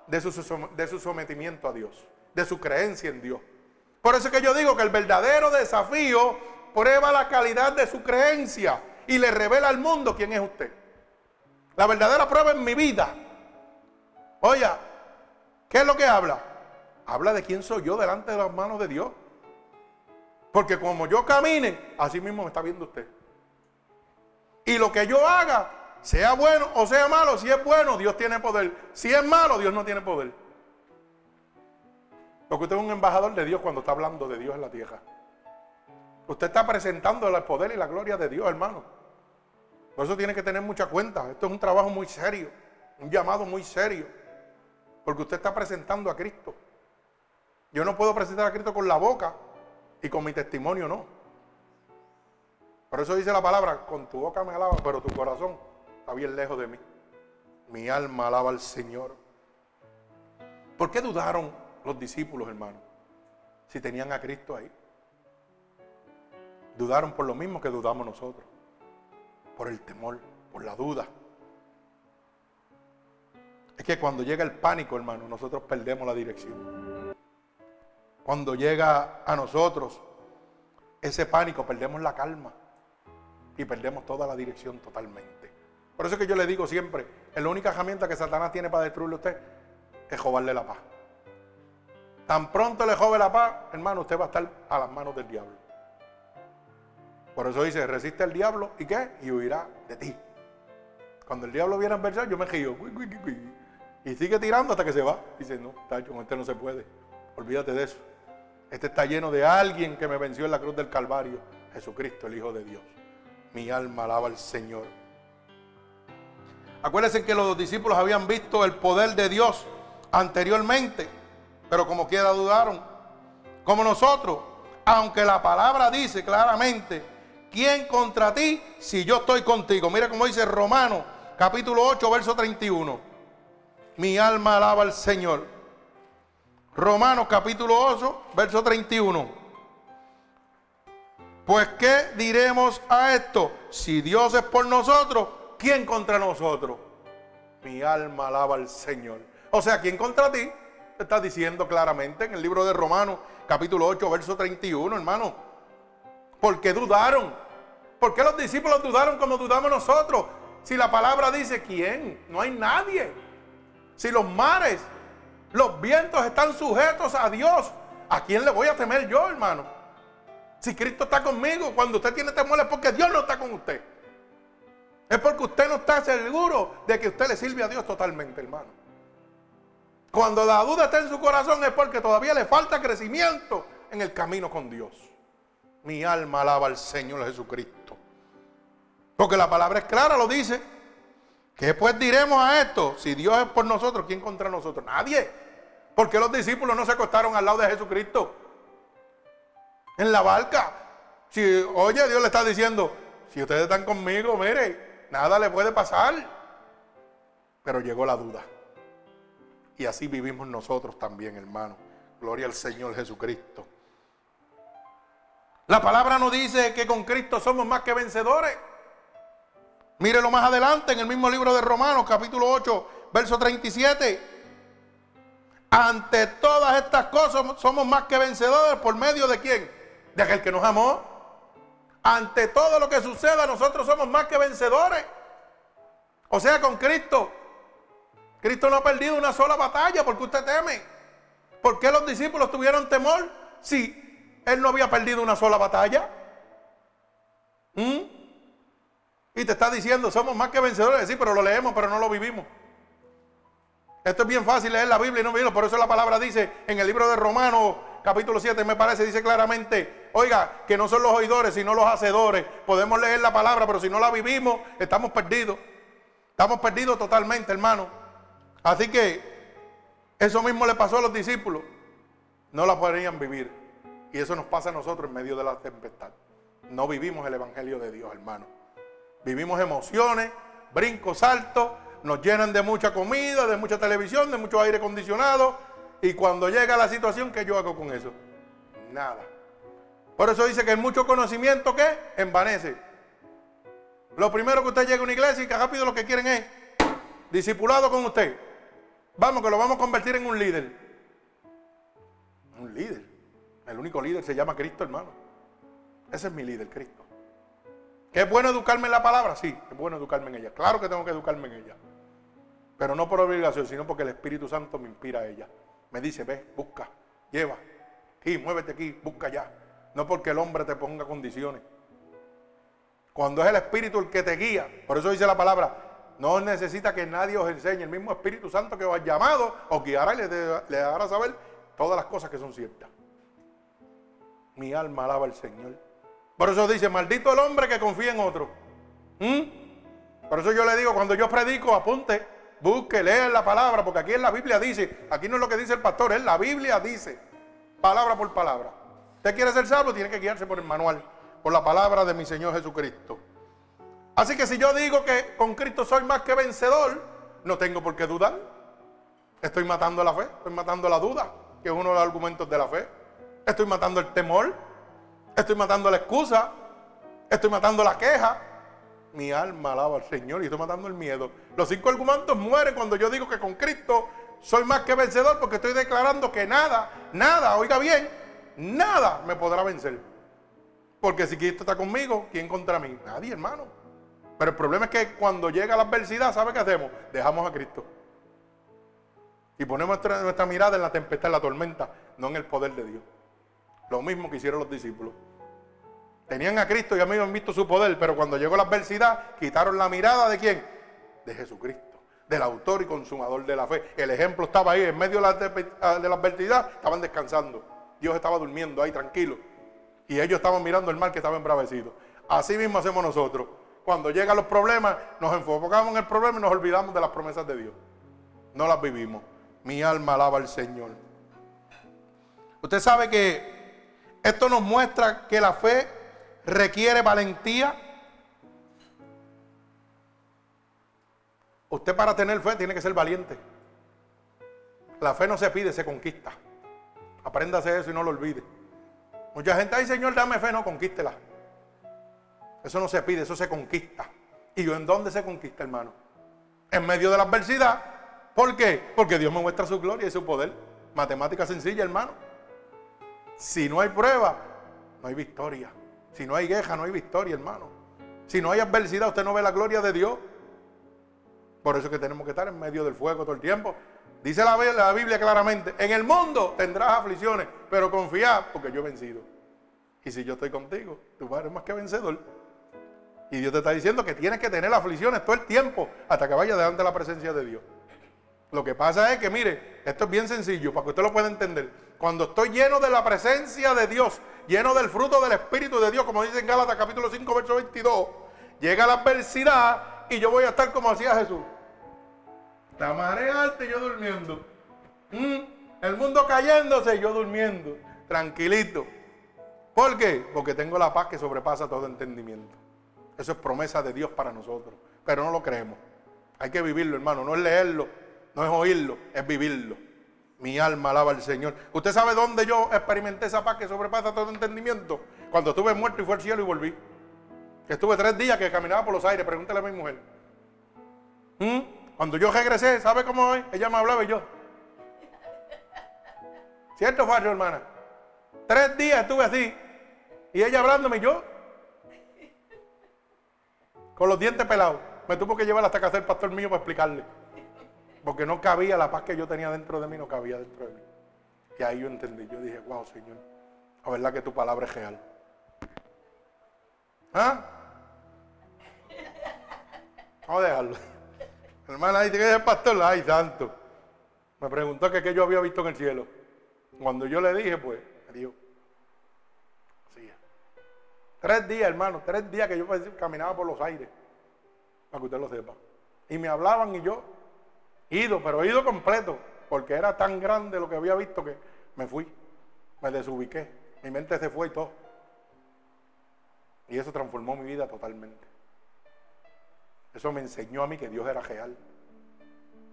A: De su, sometimiento a Dios, de su creencia en Dios. Por eso es que yo digo que el verdadero desafío prueba la calidad de su creencia y le revela al mundo quién es usted. La verdadera prueba en mi vida. Oye, ¿qué es lo que habla? Habla de quién soy yo delante de las manos de Dios. Porque como yo camine, así mismo me está viendo usted. Y lo que yo haga, sea bueno o sea malo, si es bueno, Dios tiene poder. Si es malo, Dios no tiene poder. Porque usted es un embajador de Dios cuando está hablando de Dios en la tierra. Usted está presentando el poder y la gloria de Dios, hermano. Por eso tiene que tener mucha cuenta. Esto es un trabajo muy serio, un llamado muy serio. Porque usted está presentando a Cristo. Yo no puedo presentar a Cristo con la boca y con mi testimonio no. Por eso dice la palabra, con tu boca me alaba, pero tu corazón está bien lejos de mí. Mi alma alaba al Señor. ¿Por qué dudaron los discípulos, hermano? Si tenían a Cristo ahí. Dudaron por lo mismo que dudamos nosotros. Por el temor, por la duda. Es que cuando llega el pánico, hermano, nosotros perdemos la dirección. Cuando llega a nosotros ese pánico, perdemos la calma y perdemos toda la dirección totalmente. Por eso es que yo le digo siempre, la única herramienta que Satanás tiene para destruirle a usted es jobarle la paz. Tan pronto le jove la paz, hermano, usted va a estar a las manos del diablo. Por eso dice, resiste al diablo y qué? Y huirá de ti. Cuando el diablo viene a adversar, yo me río. Y sigue tirando hasta que se va. Dice, no, tacho, con este no se puede. Olvídate de eso. Este está lleno de alguien que me venció en la cruz del Calvario, Jesucristo, el Hijo de Dios. Mi alma alaba al Señor. Acuérdense que los discípulos habían visto el poder de Dios anteriormente, pero como quiera dudaron. Como nosotros, aunque la palabra dice claramente, ¿quién contra ti si yo estoy contigo? Mira cómo dice Romano, capítulo 8, verso 31. Mi alma alaba al Señor. Romanos capítulo 8, verso 31. Pues ¿qué diremos a esto? Si Dios es por nosotros, ¿quién contra nosotros? Mi alma alaba al Señor. O sea, ¿quién contra ti? Está diciendo claramente en el libro de Romanos, capítulo 8, verso 31, hermano. Porque dudaron. ¿Por qué los discípulos dudaron como dudamos nosotros? Si la palabra dice quién, no hay nadie. Si los mares los vientos están sujetos a Dios. ¿A quién le voy a temer yo, hermano? Si Cristo está conmigo, cuando usted tiene temor es porque Dios no está con usted. Es porque usted no está seguro de que usted le sirve a Dios totalmente, hermano. Cuando la duda está en su corazón es porque todavía le falta crecimiento en el camino con Dios. Mi alma alaba al Señor Jesucristo. Porque la palabra es clara, lo dice. ¿Qué pues diremos a esto? Si Dios es por nosotros, ¿quién contra nosotros? Nadie. Porque los discípulos no se acostaron al lado de Jesucristo? En la barca. Si, oye, Dios le está diciendo, si ustedes están conmigo, mire, nada le puede pasar. Pero llegó la duda. Y así vivimos nosotros también, hermano. Gloria al Señor Jesucristo. La palabra nos dice que con Cristo somos más que vencedores. Mírelo más adelante en el mismo libro de Romanos, capítulo 8, verso 37. Ante todas estas cosas somos más que vencedores por medio de quién? De aquel que nos amó. Ante todo lo que suceda nosotros somos más que vencedores. O sea, con Cristo. Cristo no ha perdido una sola batalla porque usted teme. ¿Por qué los discípulos tuvieron temor si él no había perdido una sola batalla? ¿Mm? Y te está diciendo, somos más que vencedores. Sí, pero lo leemos, pero no lo vivimos. Esto es bien fácil leer la Biblia y no vivirlo. Por eso la palabra dice en el libro de Romanos, capítulo 7, me parece, dice claramente, oiga, que no son los oidores, sino los hacedores. Podemos leer la palabra, pero si no la vivimos, estamos perdidos. Estamos perdidos totalmente, hermano. Así que eso mismo le pasó a los discípulos. No la podrían vivir. Y eso nos pasa a nosotros en medio de la tempestad. No vivimos el Evangelio de Dios, hermano. Vivimos emociones, brincos, saltos, nos llenan de mucha comida, de mucha televisión, de mucho aire acondicionado. Y cuando llega la situación, ¿qué yo hago con eso? Nada. Por eso dice que el mucho conocimiento, ¿qué? Envanece. Lo primero que usted llega a una iglesia y que rápido lo que quieren es discipulado con usted. Vamos, que lo vamos a convertir en un líder. Un líder. El único líder se llama Cristo, hermano. Ese es mi líder, Cristo. ¿Que es bueno educarme en la palabra? Sí, es bueno educarme en ella. Claro que tengo que educarme en ella. Pero no por obligación, sino porque el Espíritu Santo me inspira a ella. Me dice, ve, busca, lleva, aquí, muévete aquí, busca allá. No porque el hombre te ponga condiciones. Cuando es el Espíritu el que te guía, por eso dice la palabra, no necesita que nadie os enseñe. El mismo Espíritu Santo que os ha llamado os guiará y le, le dará a saber todas las cosas que son ciertas. Mi alma alaba al Señor. Por eso dice, maldito el hombre que confía en otro. ¿Mm? Por eso yo le digo, cuando yo predico, apunte, busque, lea la palabra, porque aquí en la Biblia dice, aquí no es lo que dice el pastor, es la Biblia dice, palabra por palabra. Usted quiere ser salvo, tiene que guiarse por el manual, por la palabra de mi Señor Jesucristo. Así que si yo digo que con Cristo soy más que vencedor, no tengo por qué dudar. Estoy matando la fe, estoy matando la duda, que es uno de los argumentos de la fe. Estoy matando el temor, Estoy matando la excusa. Estoy matando la queja. Mi alma alaba al Señor y estoy matando el miedo. Los cinco argumentos mueren cuando yo digo que con Cristo soy más que vencedor porque estoy declarando que nada, nada, oiga bien, nada me podrá vencer. Porque si Cristo está conmigo, ¿quién contra mí? Nadie, hermano. Pero el problema es que cuando llega la adversidad, ¿sabe qué hacemos? Dejamos a Cristo. Y ponemos nuestra, mirada en la tempestad, en la tormenta, no en el poder de Dios. Lo mismo que hicieron los discípulos. Tenían a Cristo y han visto su poder, pero cuando llegó la adversidad, quitaron la mirada de quién? De Jesucristo, del autor y consumador de la fe. El ejemplo estaba ahí, en medio de la, de la adversidad, estaban descansando. Dios estaba durmiendo ahí tranquilo. Y ellos estaban mirando el mal que estaba embravecido. Así mismo hacemos nosotros. Cuando llegan los problemas, nos enfocamos en el problema y nos olvidamos de las promesas de Dios. No las vivimos. Mi alma alaba al Señor. Usted sabe que esto nos muestra que la fe requiere valentía. Usted para tener fe tiene que ser valiente. La fe no se pide, se conquista. Apréndase eso y no lo olvide. Mucha gente, ay Señor, dame fe, no, conquístela. Eso no se pide, eso se conquista. ¿Y yo en dónde se conquista, hermano? En medio de la adversidad. ¿Por qué? Porque Dios me muestra su gloria y su poder. Matemática sencilla, hermano. Si no hay prueba, no hay victoria. Si no hay queja, no hay victoria, hermano. Si no hay adversidad, usted no ve la gloria de Dios. Por eso es que tenemos que estar en medio del fuego todo el tiempo. Dice la, Biblia claramente, en el mundo tendrás aflicciones, pero confía porque yo he vencido. Y si yo estoy contigo, tú eres más que vencedor. Y Dios te está diciendo que tienes que tener aflicciones todo el tiempo hasta que vaya delante de la presencia de Dios. Lo que pasa es que, mire, esto es bien sencillo para que usted lo pueda entender. Cuando estoy lleno de la presencia de Dios, lleno del fruto del Espíritu de Dios, como dice en Gálatas capítulo 5, verso 22, llega la adversidad y yo voy a estar como hacía Jesús. La marea alta y yo durmiendo. Mm, el mundo cayéndose y yo durmiendo. Tranquilito. ¿Por qué? Porque tengo la paz que sobrepasa todo entendimiento. Eso es promesa de Dios para nosotros. Pero no lo creemos. Hay que vivirlo, hermano. No es leerlo, no es oírlo, es vivirlo. Mi alma alaba al Señor. ¿Usted sabe dónde yo experimenté esa paz que sobrepasa todo entendimiento? Cuando estuve muerto y fue al cielo y volví. Estuve tres días que caminaba por los aires. Pregúntale a mi mujer. ¿Mm? Cuando yo regresé, ¿sabe cómo es? Ella me hablaba y yo. ¿Cierto, falso, hermana? Tres días estuve así. Y ella hablándome y yo. Con los dientes pelados. Me tuvo que llevar hasta casa el pastor mío para explicarle. Porque no cabía la paz que yo tenía dentro de mí, no cabía dentro de mí. Y ahí yo entendí. Yo dije, wow, Señor, la verdad que tu palabra es real. ¿Ah? Vamos a dejarlo. Hermana dice que es el pastor. Ay, santo. Me preguntó que yo había visto en el cielo. Cuando yo le dije, pues, dijo. Así Tres días, hermano, tres días que yo caminaba por los aires. Para que usted lo sepa. Y me hablaban y yo, ido, pero ido completo. Porque era tan grande lo que había visto que me fui. Me desubiqué. Mi mente se fue y todo. Y eso transformó mi vida totalmente. Eso me enseñó a mí que Dios era real.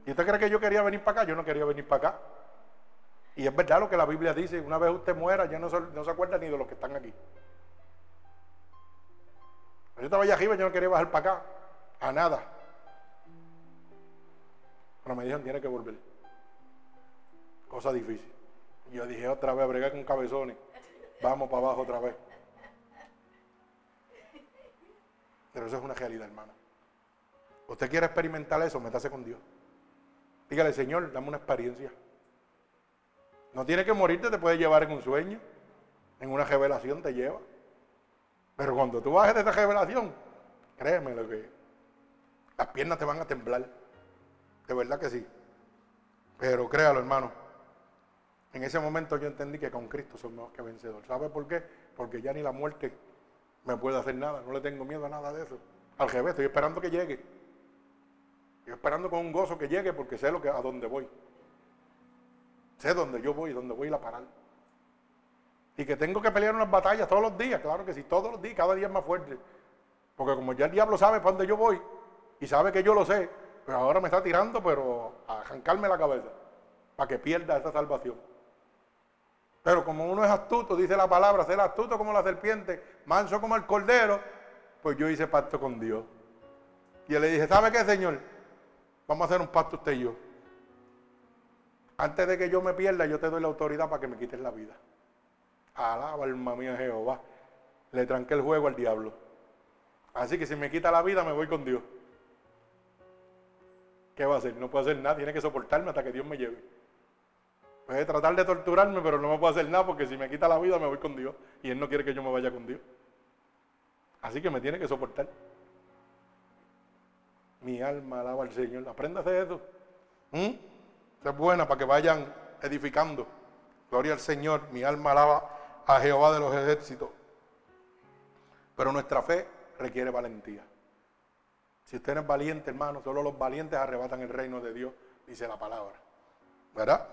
A: ¿Y usted cree que yo quería venir para acá? Yo no quería venir para acá. Y es verdad lo que la Biblia dice, una vez usted muera ya no se, no se acuerda ni de los que están aquí. Yo estaba allá arriba yo no quería bajar para acá, a nada. Pero me dijeron, tiene que volver. Cosa difícil. Yo dije otra vez, bregar con cabezones. Vamos para abajo otra vez. Pero eso es una realidad, hermano. Usted quiere experimentar eso, métase con Dios. Dígale, Señor, dame una experiencia. No tiene que morirte, te puede llevar en un sueño, en una revelación te lleva. Pero cuando tú bajes de esa revelación, créeme lo que las piernas te van a temblar. De verdad que sí. Pero créalo, hermano. En ese momento yo entendí que con Cristo soy más que vencedor. ¿Sabe por qué? Porque ya ni la muerte me puede hacer nada. No le tengo miedo a nada de eso. Al revés, estoy esperando que llegue. Estoy esperando con un gozo que llegue porque sé lo que, a dónde voy. Sé dónde yo voy, dónde voy a ir parar. Y que tengo que pelear unas batallas todos los días, claro que sí, todos los días, cada día es más fuerte. Porque como ya el diablo sabe para dónde yo voy y sabe que yo lo sé, pues ahora me está tirando, pero a arrancarme la cabeza, para que pierda esa salvación. Pero como uno es astuto, dice la palabra, ser astuto como la serpiente, manso como el cordero, pues yo hice pacto con Dios. Y le dije, ¿sabe qué, Señor? Vamos a hacer un pacto usted y yo. Antes de que yo me pierda, yo te doy la autoridad para que me quites la vida. Alaba, alma mía, Jehová. Le tranqué el juego al diablo. Así que si me quita la vida, me voy con Dios. ¿Qué va a hacer? No puede hacer nada, tiene que soportarme hasta que Dios me lleve. Puede tratar de torturarme, pero no me puede hacer nada porque si me quita la vida, me voy con Dios. Y Él no quiere que yo me vaya con Dios. Así que me tiene que soportar. Mi alma alaba al Señor. Apréndase eso. ¿Mm? es buena para que vayan edificando. Gloria al Señor. Mi alma alaba a Jehová de los ejércitos. Pero nuestra fe requiere valentía. Si usted no es valiente, hermano, solo los valientes arrebatan el reino de Dios, dice la palabra. ¿Verdad?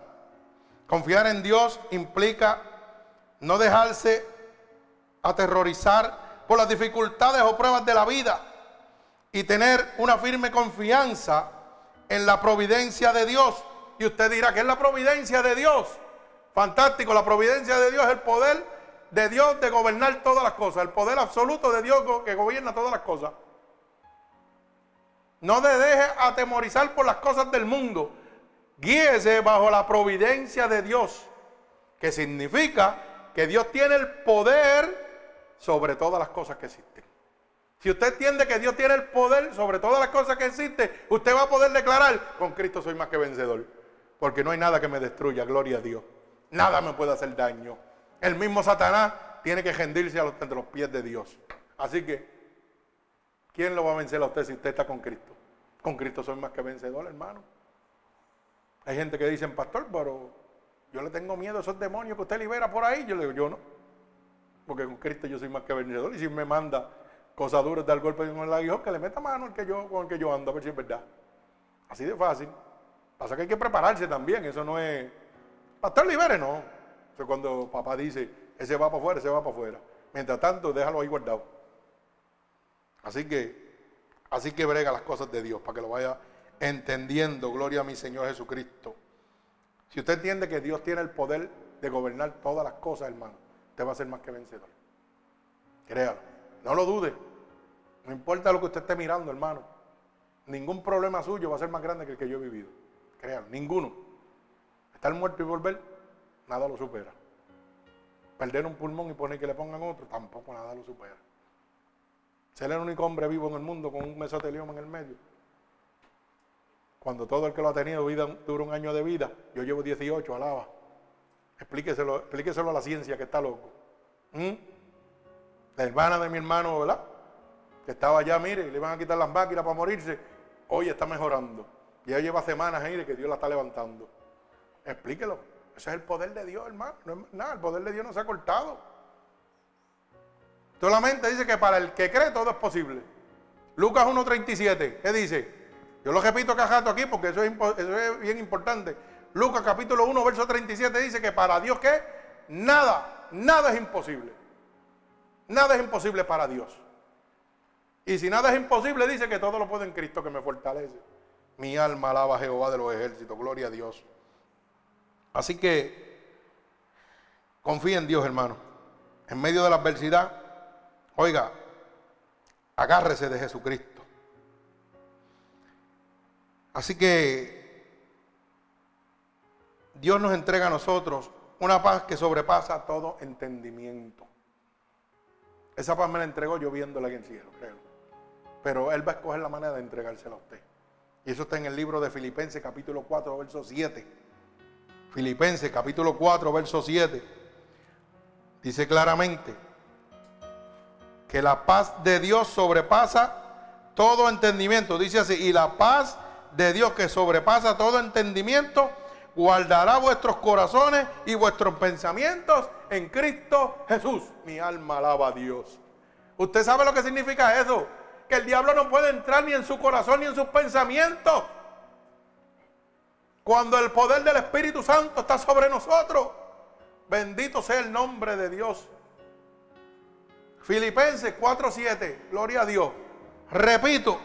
A: Confiar en Dios implica no dejarse aterrorizar por las dificultades o pruebas de la vida y tener una firme confianza en la providencia de Dios. Y usted dirá, que es la providencia de Dios? Fantástico, la providencia de Dios es el poder de Dios de gobernar todas las cosas, el poder absoluto de Dios que gobierna todas las cosas. No te deje atemorizar por las cosas del mundo. Guíese bajo la providencia de Dios, que significa que Dios tiene el poder sobre todas las cosas que existen. Si usted entiende que Dios tiene el poder sobre todas las cosas que existen, usted va a poder declarar, con Cristo soy más que vencedor. Porque no hay nada que me destruya, gloria a Dios. Nada me puede hacer daño. El mismo Satanás tiene que rendirse a los, entre los pies de Dios. Así que, ¿quién lo va a vencer a usted si usted está con Cristo? Con Cristo soy más que vencedor, hermano. Hay gente que dice, pastor, pero yo le tengo miedo a esos demonios que usted libera por ahí. Yo le digo, yo no. Porque con Cristo yo soy más que vencedor. Y si me manda cosas duras, dar golpe con el aguijón, que le meta mano al que yo, con el que yo ando, a ver si es verdad. Así de fácil. Pasa que hay que prepararse también. Eso no es. Pastor libere, no. Eso cuando papá dice, ese va para afuera, ese va para afuera. Mientras tanto, déjalo ahí guardado. Así que, así que brega las cosas de Dios para que lo vaya entendiendo. Gloria a mi Señor Jesucristo. Si usted entiende que Dios tiene el poder de gobernar todas las cosas, hermano, usted va a ser más que vencedor. Créalo. No lo dude. No importa lo que usted esté mirando, hermano. Ningún problema suyo va a ser más grande que el que yo he vivido. Créalo. Ninguno. Estar muerto y volver, nada lo supera. Perder un pulmón y poner que le pongan otro, tampoco nada lo supera. Ser el único hombre vivo en el mundo con un mesotelioma en el medio. Cuando todo el que lo ha tenido vida, dura un año de vida, yo llevo 18, alaba. Explíqueselo, explíqueselo a la ciencia que está loco. ¿Mm? La hermana de mi hermano, ¿verdad? Que estaba allá, mire, le van a quitar las máquinas para morirse. Hoy está mejorando. Ya lleva semanas, mire, que Dios la está levantando. Explíquelo. Ese es el poder de Dios, hermano. No es nada, el poder de Dios no se ha cortado. Solamente dice que para el que cree todo es posible. Lucas 1.37, ¿qué dice? Yo lo repito cajato aquí porque eso es, eso es bien importante. Lucas capítulo 1, verso 37 dice que para Dios ¿qué? Nada, nada es imposible. Nada es imposible para Dios. Y si nada es imposible, dice que todo lo puede en Cristo que me fortalece. Mi alma alaba a Jehová de los ejércitos, gloria a Dios. Así que confía en Dios, hermano. En medio de la adversidad, oiga, agárrese de Jesucristo. Así que Dios nos entrega a nosotros una paz que sobrepasa todo entendimiento. Esa paz me la entregó yo viéndola en el cielo, creo. Pero Él va a escoger la manera de entregársela a usted. Y eso está en el libro de Filipenses capítulo 4, verso 7. Filipenses capítulo 4, verso 7. Dice claramente que la paz de Dios sobrepasa todo entendimiento. Dice así, y la paz de Dios que sobrepasa todo entendimiento, guardará vuestros corazones y vuestros pensamientos en Cristo Jesús. Mi alma alaba a Dios. ¿Usted sabe lo que significa eso? Que el diablo no puede entrar ni en su corazón ni en sus pensamientos. Cuando el poder del Espíritu Santo está sobre nosotros. Bendito sea el nombre de Dios. Filipenses 4:7. Gloria a Dios. Repito,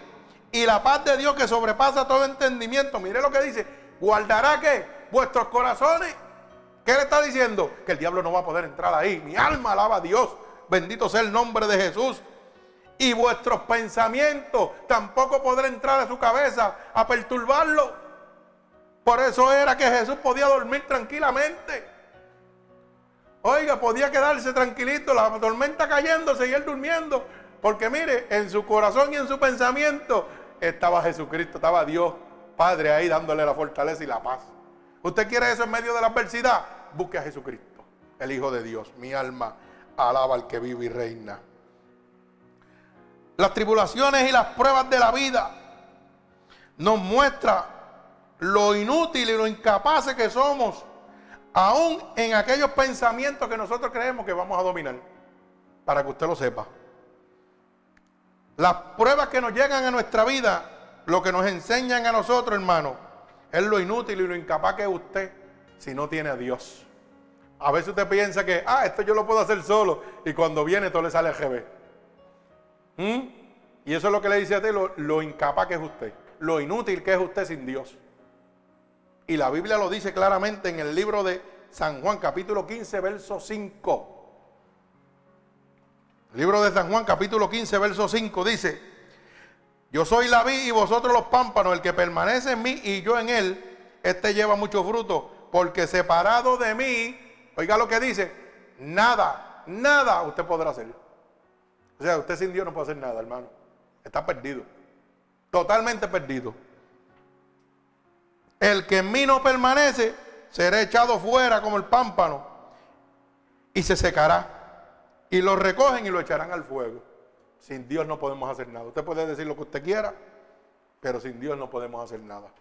A: y la paz de Dios que sobrepasa todo entendimiento, mire lo que dice, guardará que vuestros corazones. ¿Qué le está diciendo? Que el diablo no va a poder entrar ahí. Mi alma alaba a Dios. Bendito sea el nombre de Jesús. Y vuestros pensamientos tampoco podrá entrar a su cabeza a perturbarlo. Por eso era que Jesús podía dormir tranquilamente. Oiga, podía quedarse tranquilito, la tormenta cayéndose y él durmiendo. Porque mire, en su corazón y en su pensamiento estaba Jesucristo, estaba Dios Padre ahí dándole la fortaleza y la paz. ¿Usted quiere eso en medio de la adversidad? Busque a Jesucristo, el Hijo de Dios. Mi alma alaba al que vive y reina. Las tribulaciones y las pruebas de la vida nos muestran lo inútil y lo incapaces que somos, aún en aquellos pensamientos que nosotros creemos que vamos a dominar. Para que usted lo sepa. Las pruebas que nos llegan a nuestra vida, lo que nos enseñan a nosotros, hermano, es lo inútil y lo incapaz que es usted si no tiene a Dios. A veces usted piensa que, ah, esto yo lo puedo hacer solo, y cuando viene todo le sale al GB. ¿Mm? Y eso es lo que le dice a ti, lo, lo incapaz que es usted, lo inútil que es usted sin Dios. Y la Biblia lo dice claramente en el libro de San Juan, capítulo 15, verso 5. Libro de San Juan, capítulo 15, verso 5 dice, yo soy la vid y vosotros los pámpanos, el que permanece en mí y yo en él, este lleva mucho fruto, porque separado de mí, oiga lo que dice, nada, nada usted podrá hacer. O sea, usted sin Dios no puede hacer nada, hermano. Está perdido. Totalmente perdido. El que en mí no permanece será echado fuera como el pámpano y se secará y lo recogen y lo echarán al fuego. Sin Dios no podemos hacer nada. Usted puede decir lo que usted quiera, pero sin Dios no podemos hacer nada.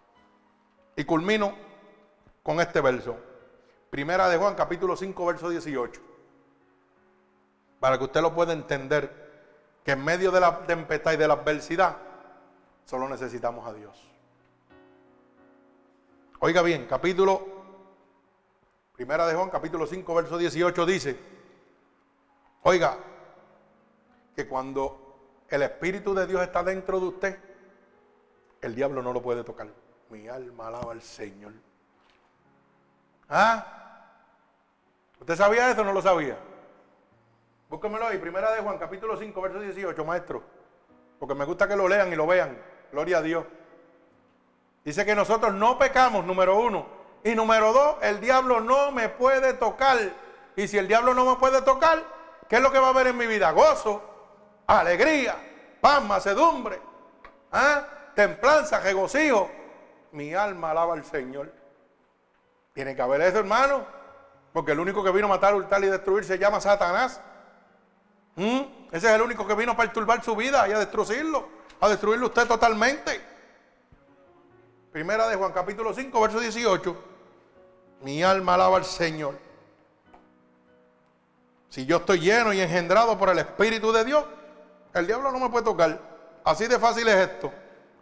A: Y culmino con este verso. Primera de Juan, capítulo 5, verso 18. para que usted lo pueda entender, que en medio de la tempestad y de la adversidad, solo necesitamos a Dios. Oiga bien, capítulo, primera de Juan, capítulo 5, verso 18 dice, oiga, que cuando el Espíritu de Dios está dentro de usted, el diablo no lo puede tocar. Mi alma alaba al Señor. ¿Ah? ¿Usted sabía eso o no lo sabía? Búsquemelo ahí, primera de Juan, capítulo 5, verso 18, maestro. Porque me gusta que lo lean y lo vean. Gloria a Dios. Dice que nosotros no pecamos, número uno. Y número dos, el diablo no me puede tocar. Y si el diablo no me puede tocar, ¿qué es lo que va a haber en mi vida? Gozo, alegría, paz, macedumbre, ¿ah? templanza, regocijo. Mi alma alaba al Señor. Tiene que haber eso, hermano. Porque el único que vino a matar, hurtar y destruir se llama Satanás. ¿Mm? Ese es el único que vino a perturbar su vida y a destruirlo, a destruirlo usted totalmente. Primera de Juan capítulo 5, verso 18. Mi alma alaba al Señor. Si yo estoy lleno y engendrado por el Espíritu de Dios, el diablo no me puede tocar. Así de fácil es esto.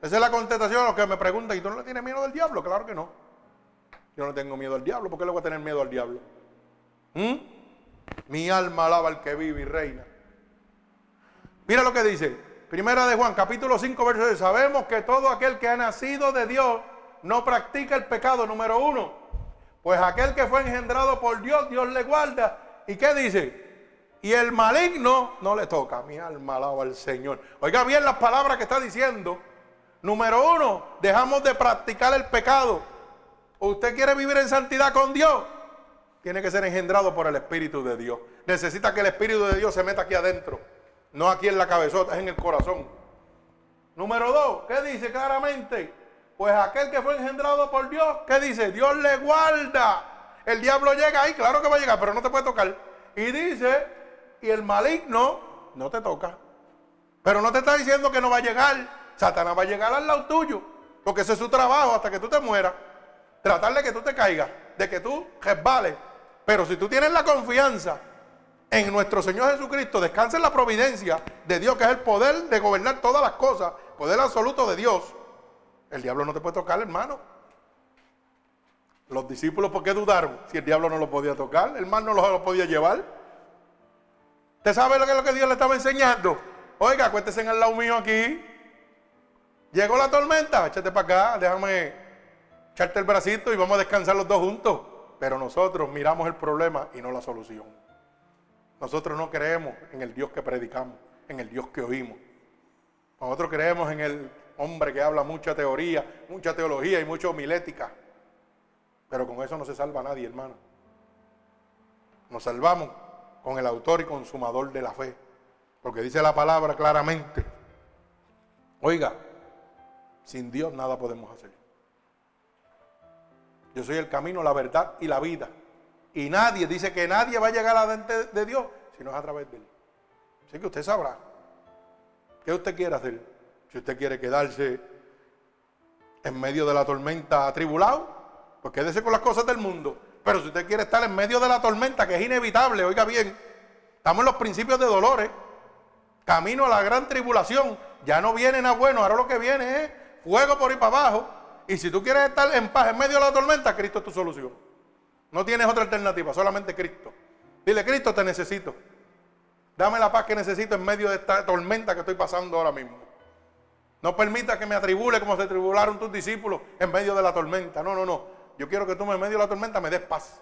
A: Esa es la contestación a los que me preguntan, ¿y tú no le tienes miedo al diablo? Claro que no. Yo no tengo miedo al diablo. ¿Por qué le voy a tener miedo al diablo? ¿Mm? Mi alma alaba al que vive y reina. Mira lo que dice. Primera de Juan, capítulo 5, verso 6. Sabemos que todo aquel que ha nacido de Dios no practica el pecado, número uno. Pues aquel que fue engendrado por Dios, Dios le guarda. ¿Y qué dice? Y el maligno no le toca. Mi alma alaba al Señor. Oiga bien las palabras que está diciendo. Número uno, dejamos de practicar el pecado. ¿Usted quiere vivir en santidad con Dios? Tiene que ser engendrado por el Espíritu de Dios. Necesita que el Espíritu de Dios se meta aquí adentro. No aquí en la cabezota, es en el corazón. Número dos, ¿qué dice claramente? Pues aquel que fue engendrado por Dios, ¿qué dice? Dios le guarda. El diablo llega ahí, claro que va a llegar, pero no te puede tocar. Y dice, y el maligno no te toca. Pero no te está diciendo que no va a llegar. Satanás va a llegar al lado tuyo. Porque ese es su trabajo hasta que tú te mueras. Tratar de que tú te caigas, de que tú resbales. Pero si tú tienes la confianza en nuestro Señor Jesucristo, descansa en la providencia de Dios, que es el poder de gobernar todas las cosas, poder absoluto de Dios. El diablo no te puede tocar, hermano. Los discípulos, ¿por qué dudaron? Si el diablo no lo podía tocar, el mal no lo, podía llevar. ¿Usted sabe lo que es lo que Dios le estaba enseñando? Oiga, acuéntese en el lado mío aquí. Llegó la tormenta, échate para acá, déjame echarte el bracito y vamos a descansar los dos juntos. Pero nosotros miramos el problema y no la solución. Nosotros no creemos en el Dios que predicamos, en el Dios que oímos. Nosotros creemos en el hombre que habla mucha teoría, mucha teología y mucha homilética. Pero con eso no se salva nadie, hermano. Nos salvamos con el autor y consumador de la fe. Porque dice la palabra claramente. Oiga, sin Dios nada podemos hacer. Yo soy el camino, la verdad y la vida. Y nadie, dice que nadie va a llegar a la de Dios si no es a través de Él. Así que usted sabrá. ¿Qué usted quiere hacer? Si usted quiere quedarse en medio de la tormenta atribulado, pues quédese con las cosas del mundo. Pero si usted quiere estar en medio de la tormenta, que es inevitable, oiga bien, estamos en los principios de dolores, camino a la gran tribulación, ya no viene nada bueno, ahora lo que viene es fuego por ahí para abajo. Y si tú quieres estar en paz en medio de la tormenta, Cristo es tu solución. No tienes otra alternativa, solamente Cristo. Dile, Cristo, te necesito. Dame la paz que necesito en medio de esta tormenta que estoy pasando ahora mismo. No permita que me atribule como se atribularon tus discípulos en medio de la tormenta. No, no, no. Yo quiero que tú en medio de la tormenta me des paz.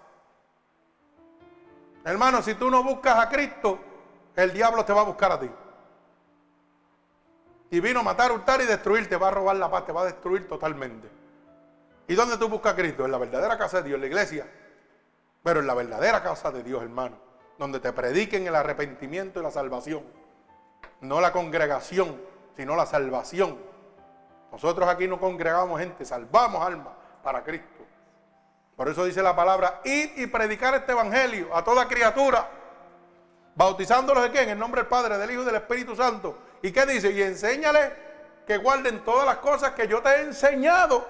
A: Hermano, si tú no buscas a Cristo, el diablo te va a buscar a ti. Y vino a matar, hurtar y destruir. Te va a robar la paz, te va a destruir totalmente. ¿Y dónde tú buscas a Cristo? En la verdadera casa de Dios, en la iglesia pero en la verdadera casa de Dios, hermano, donde te prediquen el arrepentimiento y la salvación. No la congregación, sino la salvación. Nosotros aquí no congregamos gente, salvamos almas para Cristo. Por eso dice la palabra, ir y predicar este evangelio a toda criatura, bautizándolos de qué? En el nombre del Padre, del Hijo y del Espíritu Santo. ¿Y qué dice? Y enséñale que guarden todas las cosas que yo te he enseñado,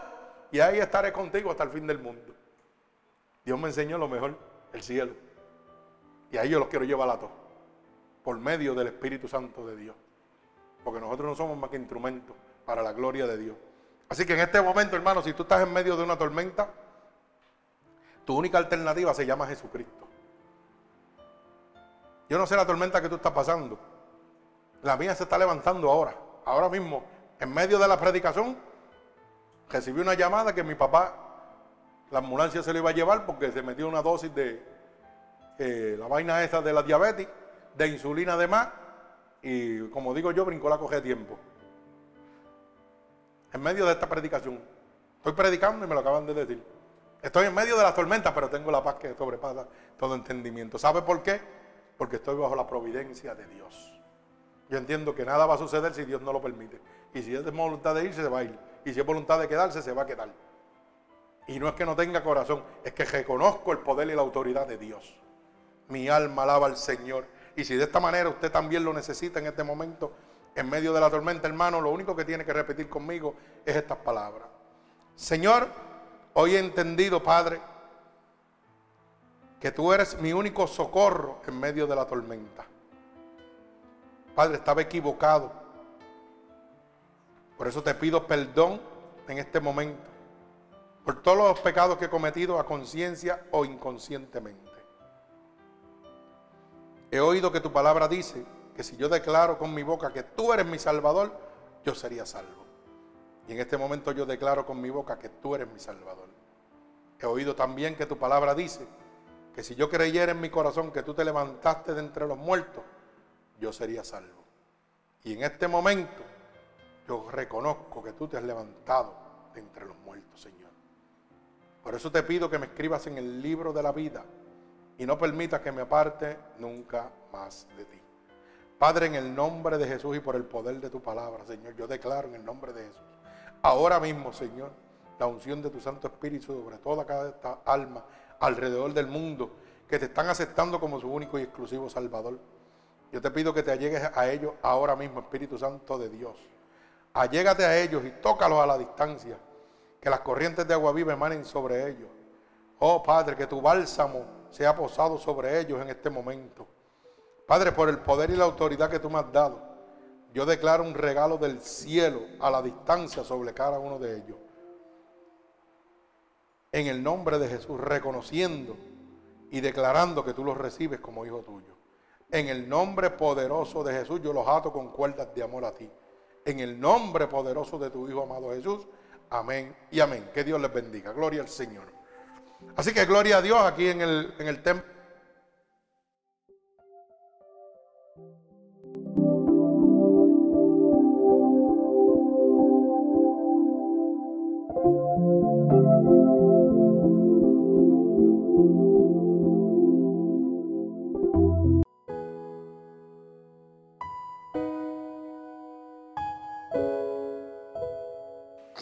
A: y ahí estaré contigo hasta el fin del mundo. Dios me enseñó lo mejor, el cielo. Y ahí yo los quiero llevar a todos. por medio del Espíritu Santo de Dios. Porque nosotros no somos más que instrumentos para la gloria de Dios. Así que en este momento, hermano, si tú estás en medio de una tormenta, tu única alternativa se llama Jesucristo. Yo no sé la tormenta que tú estás pasando. La mía se está levantando ahora. Ahora mismo, en medio de la predicación, recibí una llamada que mi papá, la ambulancia se lo iba a llevar porque se metió una dosis de eh, la vaina esa de la diabetes, de insulina además, y como digo yo, brincó la coge de tiempo. En medio de esta predicación. Estoy predicando y me lo acaban de decir. Estoy en medio de la tormenta, pero tengo la paz que sobrepasa todo entendimiento. ¿Sabe por qué? Porque estoy bajo la providencia de Dios. Yo entiendo que nada va a suceder si Dios no lo permite. Y si es voluntad de irse, se va a ir. Y si es voluntad de quedarse, se va a quedar. Y no es que no tenga corazón, es que reconozco el poder y la autoridad de Dios. Mi alma alaba al Señor. Y si de esta manera usted también lo necesita en este momento, en medio de la tormenta, hermano, lo único que tiene que repetir conmigo es estas palabras. Señor, hoy he entendido, Padre, que tú eres mi único socorro en medio de la tormenta. Padre, estaba equivocado. Por eso te pido perdón en este momento por todos los pecados que he cometido a conciencia o inconscientemente. He oído que tu palabra dice que si yo declaro con mi boca que tú eres mi salvador, yo sería salvo. Y en este momento yo declaro con mi boca que tú eres mi salvador. He oído también que tu palabra dice que si yo creyera en mi corazón que tú te levantaste de entre los muertos, yo sería salvo. Y en este momento yo reconozco que tú te has levantado de entre los muertos, Señor. Por eso te pido que me escribas en el libro de la vida y no permitas que me aparte nunca más de ti. Padre, en el nombre de Jesús y por el poder de tu palabra, Señor, yo declaro en el nombre de Jesús, ahora mismo, Señor, la unción de tu Santo Espíritu sobre toda cada esta alma alrededor del mundo que te están aceptando como su único y exclusivo Salvador. Yo te pido que te allegues a ellos ahora mismo, Espíritu Santo de Dios. Allégate a ellos y tócalos a la distancia. Que las corrientes de agua viva emanen sobre ellos. Oh Padre, que tu bálsamo sea posado sobre ellos en este momento. Padre, por el poder y la autoridad que tú me has dado, yo declaro un regalo del cielo a la distancia sobre cada uno de ellos. En el nombre de Jesús, reconociendo y declarando que tú los recibes como hijo tuyo. En el nombre poderoso de Jesús yo los ato con cuerdas de amor a ti. En el nombre poderoso de tu Hijo amado Jesús. Amén y amén. Que Dios les bendiga. Gloria al Señor. Así que gloria a Dios aquí en el, en el templo.